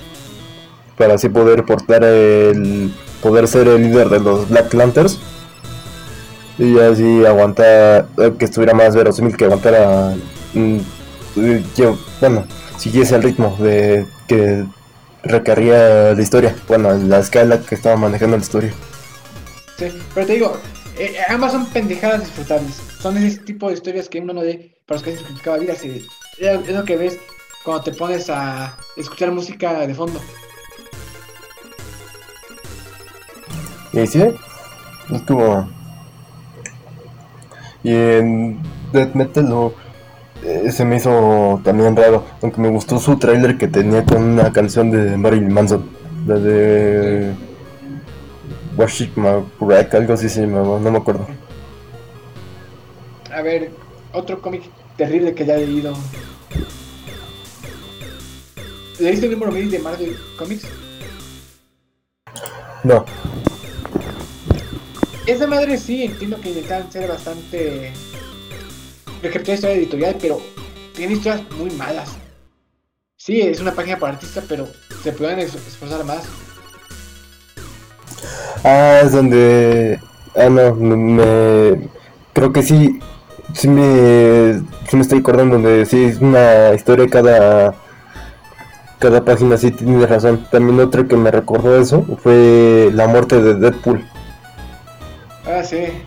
S2: para así poder portar el. poder ser el líder de los Black Lanterns, y así aguantar. eh, que estuviera más verosímil, que aguantara. mm, eh, que, bueno, siguiese el ritmo de que requería la historia, bueno, la escala que estaba manejando la historia.
S3: Sí, pero te digo, eh, ambas son pendejadas disfrutables. Son ese tipo de historias que uno no ve para los que se criticaba vida. Se, es lo que ves cuando te pones a escuchar música de fondo.
S2: Y sí, es como. Y en Death Metal eh, se me hizo también raro, aunque me gustó su tráiler que tenía con una canción de Marilyn Manson, la de Worship My Wreck, algo así se llamaba, no me acuerdo.
S3: A ver, otro cómic terrible que ya he leído. ¿Leíste el número 1000 de Marvel Comics?
S2: No,
S3: Esa madre sí, entiendo que intentan ser bastante. Reescribir historia editorial, pero tiene historias muy malas. Sí, es una página para artistas, pero se pueden es- esforzar más.
S2: ah, es donde. Ah, no, me. creo que sí, sí me, sí me estoy acordando donde sí es una historia cada. Cada página sí tiene razón. También otro que me recordó eso fue la muerte de Deadpool.
S3: Ah, sí. Eh,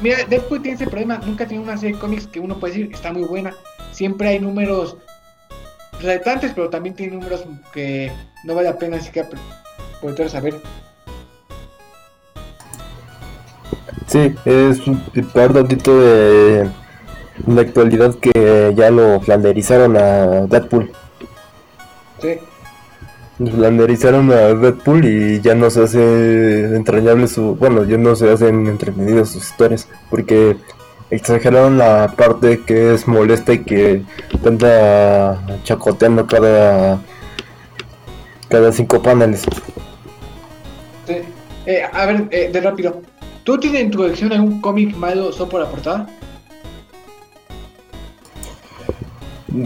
S3: mira, Deadpool tiene ese problema. Nunca tiene una serie de cómics que uno puede decir está muy buena. Siempre hay números retantes, pero también tiene números que no vale la pena siquiera pre- poder saber.
S2: Sí, es un peor tantito de la actualidad que ya lo flanderizaron a Deadpool.
S3: Sí.
S2: Flanderizaron a Deadpool y ya no se hace entrañable su... Bueno, ya no se hacen entretenidas sus historias porque exageraron la parte que es molesta y que anda chacoteando cada... Cada cinco paneles.
S3: sí. Eh, a ver, eh, de rápido. ¿Tú tienes en tu colección algún cómic malo solo por la portada?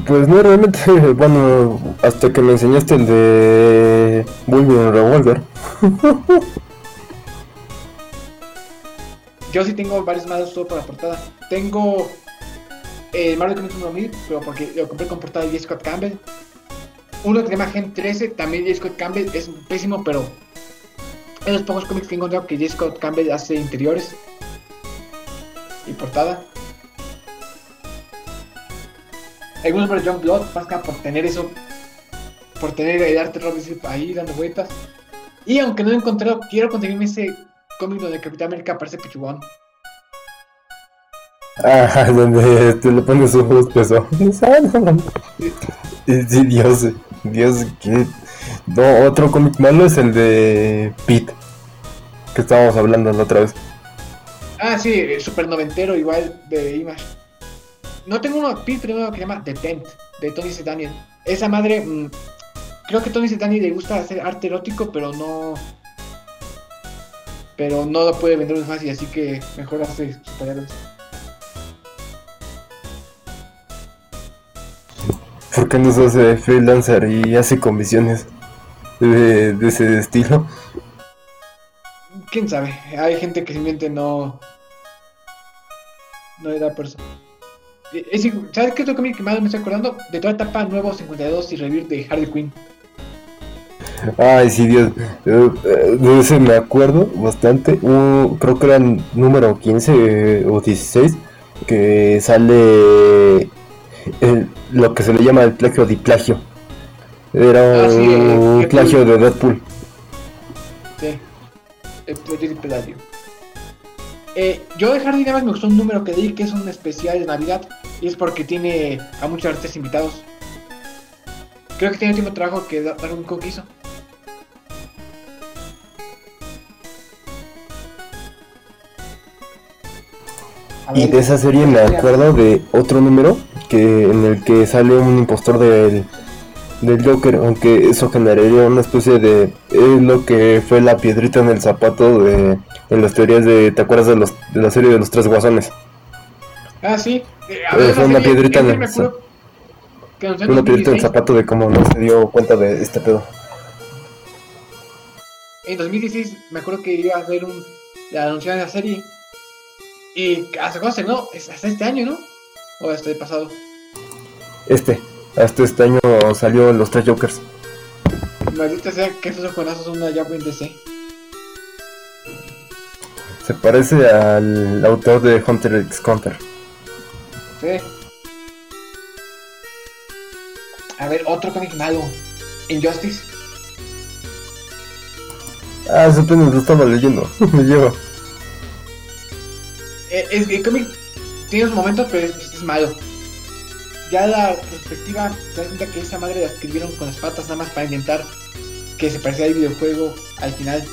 S2: Pues no, realmente, bueno, hasta que me enseñaste el de Wolverine Revolver.
S3: Yo sí tengo varios malos solo por la portada. Tengo el Marvel Comics número 1000, pero porque lo compré con portada de J. Scott Campbell. Uno que se llama Gen 13, también J. Scott Campbell, es pésimo, pero es los pocos cómics que he que J. Scott Campbell hace interiores y portada. Algunos por John Blood, más que por tener eso, por tener el arte de Robin Slip ahí dando vueltas. Y aunque no lo he encontrado, quiero conseguirme ese cómic donde Capitán América aparece pichugón.
S2: Ah, donde te le pones ojos no. Sí, Dios, Dios, que... No, otro cómic malo es el de Pete, que estábamos hablando la otra vez.
S3: Ah, sí, super noventero igual de Image. No tengo uno Pete, pero uno que se llama The Tent, de Tony C. Daniel. Esa madre, mm, creo que Tony C. Daniel le gusta hacer arte erótico, pero no... Pero no lo puede vender muy fácil, así que mejor hace superhéroes.
S2: ¿Por qué no se hace freelancer y hace comisiones de, de ese estilo?
S3: quién sabe, hay gente que simplemente no. No le da persona. Es, ¿Sabes qué otro cómic que más me estoy acordando? De toda etapa nuevo 52 y revivir de Harley Quinn.
S2: Ay, sí, Dios. Eh, De ese me acuerdo bastante. Uh, creo que era el número 15 eh, o 16. Que sale el- lo que se le llama el plagio de plagio. Era
S3: Ah, sí,
S2: un plagio de Deadpool.
S3: Sí. El Project Peladio. Eh, yo de nada más me gustó un número que di que es un especial de Navidad. Y es porque tiene a muchos artistas invitados. Creo que tiene el último trabajo que Da- Darwin Cook hizo.
S2: Y de esa serie me acuerdo de otro número que en el que sale un impostor del, del Joker, aunque eso generaría una especie de es lo que fue la piedrita en el zapato de en las teorías de ¿te acuerdas de los de la serie de los tres guasones?
S3: Ah, sí. Eh,
S2: fue una
S3: serie-
S2: piedrita en el-
S3: en
S2: Una piedrita en el
S3: 2016.
S2: zapato de cómo no se dio cuenta de este pedo.
S3: En 2016 me acuerdo que iba a hacer un. En la serie. Y hasta cuándo se no, hasta este año, ¿no? O hasta el pasado.
S2: Este, hasta este año salió los tres Jokers.
S3: Maldita sea que esos ojonazos son una llave en DC.
S2: Se parece al autor de Hunter x Hunter.
S3: Sí. A ver, otro cómic malo. Injustice.
S2: Ah, ese apenas lo estaba leyendo. Me lleva.
S3: Eh, es que el cómic tiene sus momentos, pero es, es malo. Ya la perspectiva, das cuenta que esa madre la escribieron con las patas nada más para intentar que se pareciera al videojuego al final.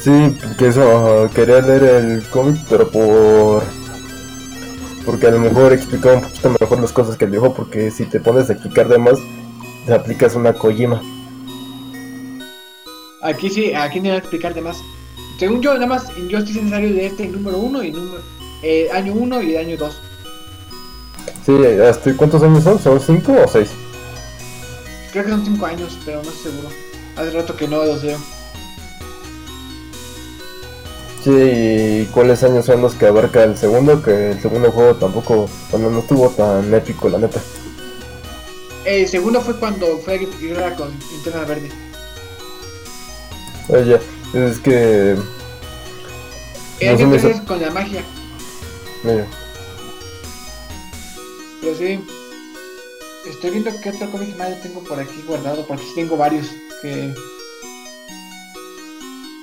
S2: Sí, porque eso, quería leer el cómic, pero por... Porque a lo mejor explicaba un poquito mejor las cosas que el porque si te pones a explicar de más, te aplicas una Kojima.
S3: Aquí sí, aquí no voy a explicarte más. Según yo, nada más Injustice es necesario de este número 1 y número, eh, año 1 y año 2.
S2: Sí, hasta ¿cuántos años son? ¿Son cinco o seis?
S3: Creo que son 5 años, pero no estoy seguro. Hace rato que no los veo.
S2: Sí, ¿y cuáles años son los que abarca el segundo? Que el segundo juego tampoco, bueno, no estuvo tan épico, la neta.
S3: El segundo fue cuando fue a guerra con Linterna Verde.
S2: Oye, es que...
S3: El
S2: No se
S3: año
S2: me
S3: 3
S2: hizo-
S3: es con la magia.
S2: Mira,
S3: Pero sí. Estoy viendo qué otro cómic malo tengo por aquí guardado, porque sí tengo varios que.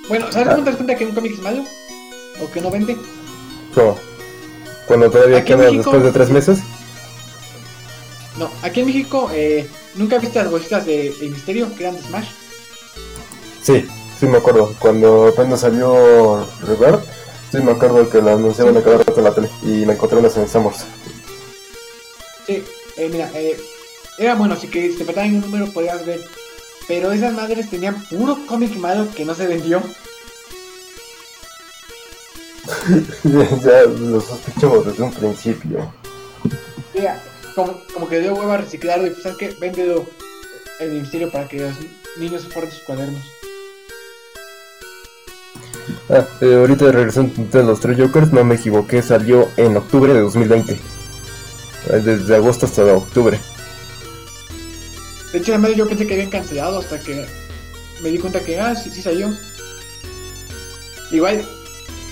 S3: Bueno, ¿sabes cómo te das cuenta que un cómic es malo? ¿O que no vende?
S2: ¿cómo? Cuando todavía queda
S3: México-
S2: después de tres meses.
S3: No, aquí en México, eh, ¿nunca viste las bolsitas de El Misterio que eran de Smash?
S2: Sí, sí me acuerdo. Cuando apenas salió River, sí me acuerdo que la anunciaban a cada rato en la tele y me encontré unas en Summers.
S3: Sí, eh, mira, eh, era bueno, si que te faltaban un número podías ver. Pero esas madres tenían puro cómic malo que no se vendió.
S2: ya lo sospechamos desde un principio.
S3: Mira, como, como que dio hueva a reciclarlo y pues, ¿sabes qué? Véndelo el Misterio para que los niños forren sus cuadernos.
S2: Ah, eh, ahorita regresando a los tres Jokers, no me equivoqué, salió en octubre de 2020. Eh, Desde agosto hasta octubre.
S3: De hecho, además yo pensé que habían cancelado hasta que me di cuenta que, ah, sí, sí salió. Igual,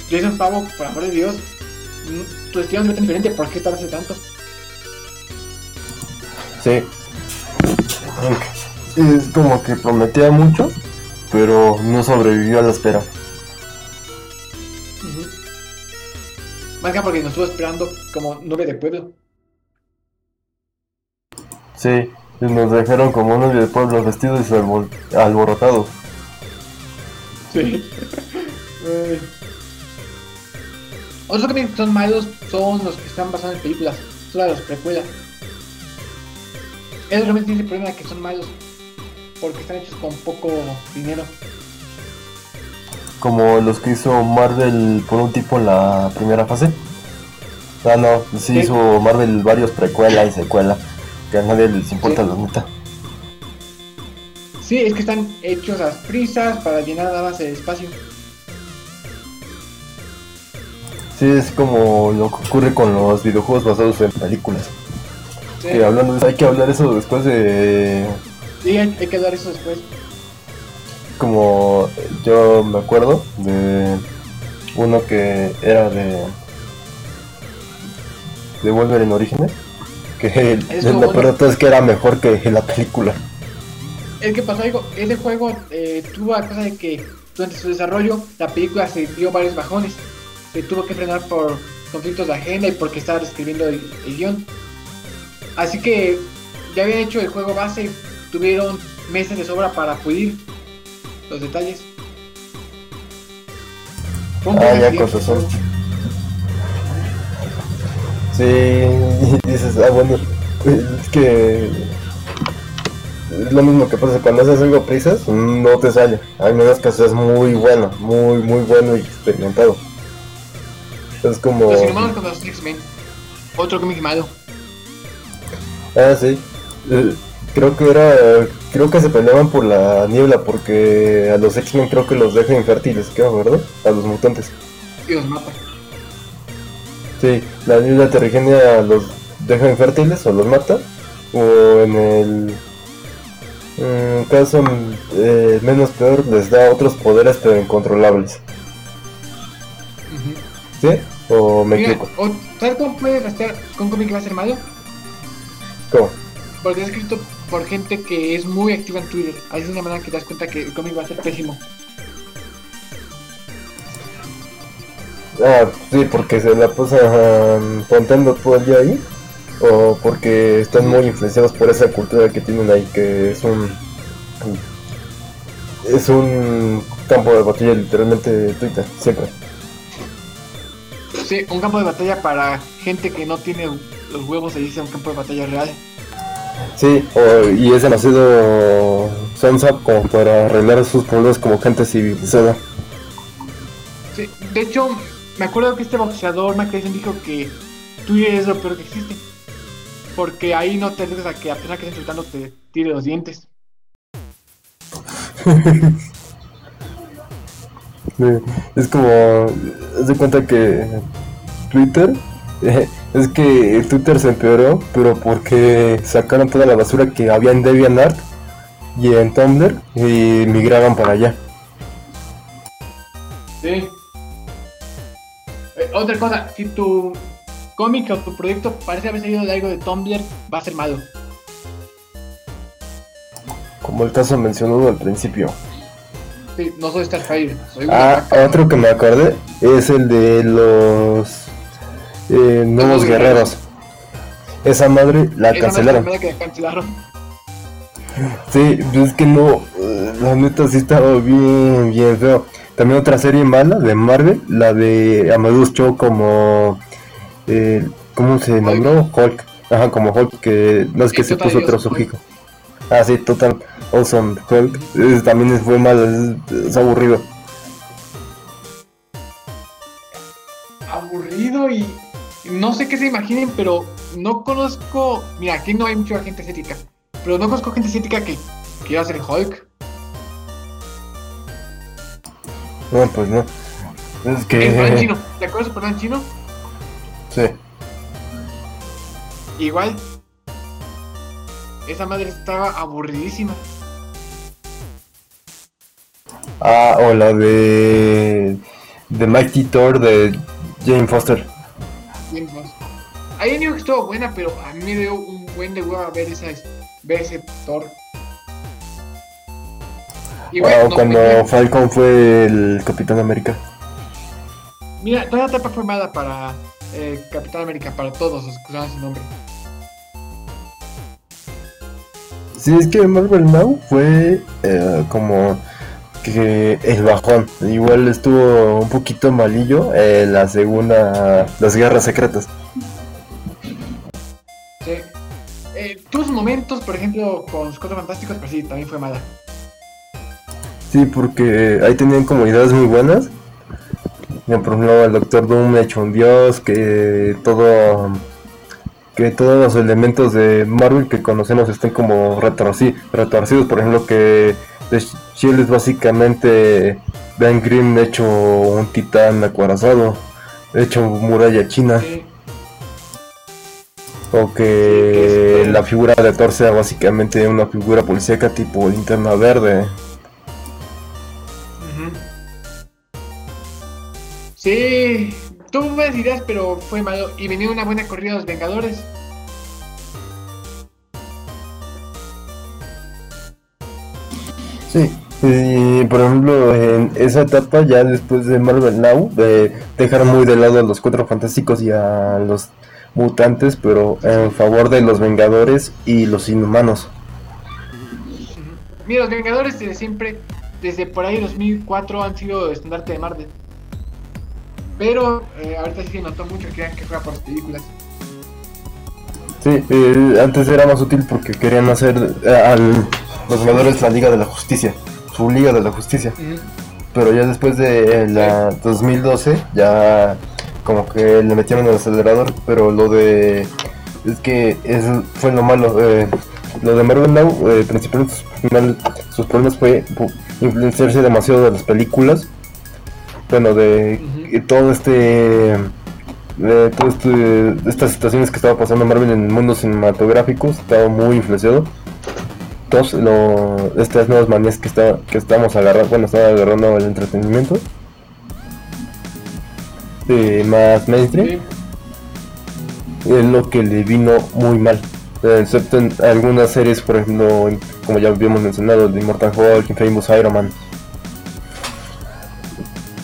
S3: Jason Pavo, por amor de Dios, mm, tu estilo es diferente, ¿por qué tardaste tanto?
S2: Sí. Es como que prometía mucho, pero no sobrevivió a la espera.
S3: Más que porque nos estuvo esperando como nube de pueblo.
S2: Sí, y nos dejaron como unos de pueblo vestidos y albor- alborotados.
S3: Sí. Otros que son malos son los que están basados en películas, son las precuelas. Ellos realmente tienen el problema de que son malos porque están hechos con poco dinero.
S2: Como los que hizo Marvel por un tipo en la primera fase. Ah, no, sí hizo Marvel varios precuela y secuela. Que a nadie les importa
S3: Sí.
S2: la neta.
S3: Sí, es que están hechos a prisas para llenar nada más el espacio.
S2: Sí, es como lo que ocurre con los videojuegos basados en películas.
S3: Sí,
S2: Que hablando hay que hablar eso después de
S3: Sí, hay, hay que dar eso después.
S2: Como yo me acuerdo de uno que era de de Wolverine Orígenes que el,
S3: Es
S2: lo peor es que era mejor que la película
S3: Es que pasó algo, ese juego eh, tuvo la cosa de que durante su desarrollo la película se dio varios bajones. Se tuvo que frenar por conflictos de agenda y porque estaba escribiendo el, el guion. Así que ya habían hecho el juego base, tuvieron meses de sobra para pulir los detalles.
S2: Ah, ya, con razón. sí y dices ah bueno es que es lo mismo que pasa cuando haces algo a prisas no te sale hay menos que seas muy bueno muy muy bueno y experimentado es como
S3: Los contra los X-Men. Otro cómic malo.
S2: Ah, sí. Eh, creo que era. Creo que se peleaban por la niebla porque a los X-Men creo que los deja infértiles, creo, ¿verdad? A los mutantes.
S3: Y los mata.
S2: Sí, la niebla terrigenia los deja infértiles o los mata. O en el. mm, caso eh, menos peor, les da otros poderes pero incontrolables.
S3: Ujú.
S2: ¿Sí? ¿O me
S3: Mira,
S2: equivoco?
S3: o- ¿sabes cómo puedes rastrear con cómic va a ser malo?
S2: ¿Cómo?
S3: Porque es escrito por gente que es muy activa en Twitter. Así es una manera que te das cuenta que el cómic va a ser pésimo.
S2: Ah, sí, porque se la pasan contando todo el día ahí. O porque están muy influenciados por esa cultura que tienen ahí, que es un. Es un campo de batalla, literalmente Twitter, siempre.
S3: Sí, un campo de batalla para gente que no tiene los huevos irse a un campo de batalla real.
S2: Sí, o- y es demasiado sonsa como para arreglar sus problemas como gente civilizada.
S3: Sí, de hecho, me acuerdo que este boxeador Mike Tyson dijo que Twitter es lo peor que existe. Porque ahí no te arriesgas a que a pesar que estés insultando te tire los dientes.
S2: Es como, haz de cuenta que Twitter, es que Twitter se empeoró, pero porque sacaron toda la basura que había en DeviantArt y en Tumblr y migraron para allá.
S3: Sí. Eh, otra cosa, si tu cómic o tu proyecto parece haber salido de algo de Tumblr, va a ser malo.
S2: Como el caso mencionado al principio.
S3: Sí, no soy Starfire, soy
S2: Ah, otro que me acordé es el de los eh, nuevos guerreros. Esa madre la
S3: Esa
S2: cancelaron.
S3: madre que cancelaron.
S2: Sí, es que no, eh, la neta sí estaba bien, bien feo. También otra serie mala de Marvel, la de Amadeus Cho como, eh, ¿cómo se nombró? Hulk. Ajá, como Hulk, que no es que se puso otro sufijo. Ah, sí, Total Awesome Hulk. También fue mal, es, es aburrido.
S3: Aburrido y no sé qué se imaginen, pero no conozco. Mira, aquí no hay mucha gente asiática, pero no conozco gente asiática que quiera hacer Hulk.
S2: No, pues no. Es que...
S3: chino, ¿te acuerdas de Superman chino?
S2: Sí.
S3: Igual. Esa madre estaba aburridísima.
S2: Ah, o la de... De Mighty Thor de Jane Foster.
S3: Pues. Ahí digo que estuvo buena, pero a mí me dio un buen de hueva ver, esa, ver ese Thor. No,
S2: cuando
S3: me-
S2: Falcon fue el Capitán América.
S3: Mira, toda la etapa fue mala para eh, Capitán América para todos, escuchaban su nombre.
S2: Sí, es que Marvel Now fue eh, como que el bajón. Igual estuvo un poquito malillo en la segunda, las guerras secretas.
S3: Sí. Eh, sus momentos, por ejemplo, con los Cuatro Fantásticos, pero sí, también fue mala.
S2: Sí, porque ahí tenían como ideas muy buenas. Por ejemplo, el Doctor Doom hecho un dios, que todo que todos los elementos de Marvel que conocemos estén como retorci- retorcidos, por ejemplo que The Shield es básicamente Ben Grimm hecho un titán acorazado, hecho muralla china,
S3: Sí.
S2: o que
S3: Sí,
S2: la figura de Thor sea básicamente una figura policíaca tipo linterna verde.
S3: Sí, tuvo buenas ideas, pero fue malo. Y venía una buena corrida de los Vengadores.
S2: Y por ejemplo, en esa etapa, ya después de Marvel Now, eh, dejaron muy de lado a los cuatro fantásticos y a los mutantes, pero en favor de los Vengadores y los Inhumanos.
S3: Mira, los Vengadores desde siempre, desde por ahí 2004, han sido estandarte de Marvel. Pero eh, ahorita sí se notó mucho que eran que juega por las películas.
S2: Sí, eh, antes era más útil porque querían hacer eh, al los Vengadores la Liga de la Justicia, su Liga de la Justicia. Pero ya después de la 2012, ya como que le metieron el acelerador, pero lo de... Es que eso fue lo malo. eh, lo de Marvel Now, eh, principalmente sus, problemas fue influenciarse demasiado de las películas. Bueno, de todo este... De todo este, estas situaciones que estaba pasando Marvel en el mundo cinematográfico estaba muy influenciado todos lo, estas nuevas manías que, está, que estamos agarrando, bueno, estaba agarrando el entretenimiento eh, más mainstream,
S3: Sí.
S2: es lo que le vino muy mal. Excepto en algunas series, por ejemplo, como ya habíamos mencionado, de Immortal Hulk, Infamous Iron Man.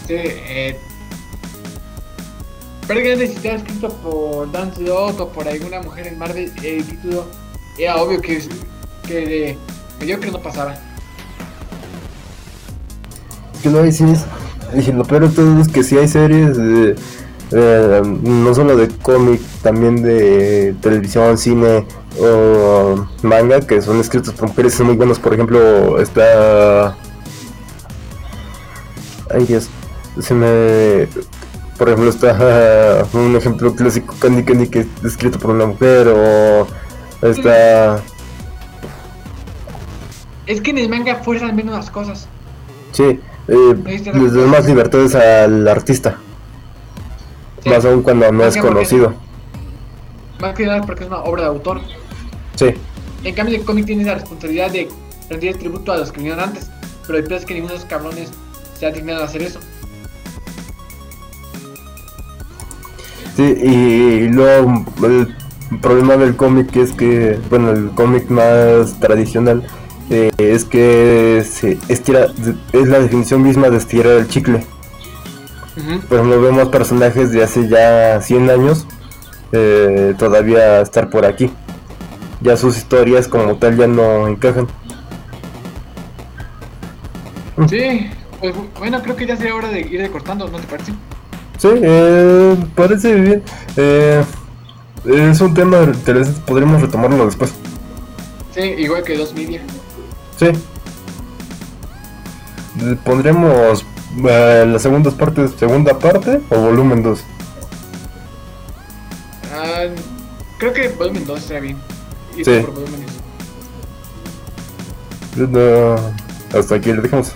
S3: Sí, eh. Prácticamente si estaba escrito por Dan Slott o por alguna mujer en Marvel, el título era obvio que, que, de- que no pasaba.
S2: que no hay series. Dije, lo peor de todo es que sí hay series, eh, no solo de cómic, también de televisión, cine o manga, que son escritos por mujeres son muy buenos. Por ejemplo, está. Ay, Dios. Se me. Por ejemplo, está un ejemplo clásico: Candy Candy, que es escrito por una mujer, o está.
S3: Es que en el manga fuerzan menos las cosas.
S2: Sí, eh, les dan más libertades al artista.
S3: Sí.
S2: Más aún cuando no
S3: Más
S2: es
S3: porque-
S2: conocido.
S3: Más que nada porque es una obra de autor.
S2: Sí,
S3: En cambio, el cómic tiene la responsabilidad de rendir tributo a los que vinieron antes. Pero el peor es que ninguno de esos cabrones se ha dignado a hacer eso.
S2: sí, y luego el problema del cómic es que, bueno, el cómic más tradicional eh, es que se estira, es la definición misma de estirar el chicle. Por ejemplo, vemos personajes de hace ya 100 años eh, todavía estar por aquí. Ya sus historias como tal ya no encajan.
S3: Sí, pues bueno, creo que ya sería hora de ir recortando, ¿no te parece?
S2: Sí, eh, parece bien. Eh, es un tema interesante, podríamos retomarlo después.
S3: Sí, igual que dos media.
S2: Sí. Pondremos eh, las segundas partes, segunda parte o volumen 2.
S3: Ah, creo que volumen 2 estaría bien. Y
S2: Sí.
S3: por volúmenes.
S2: No, hasta aquí le dejamos.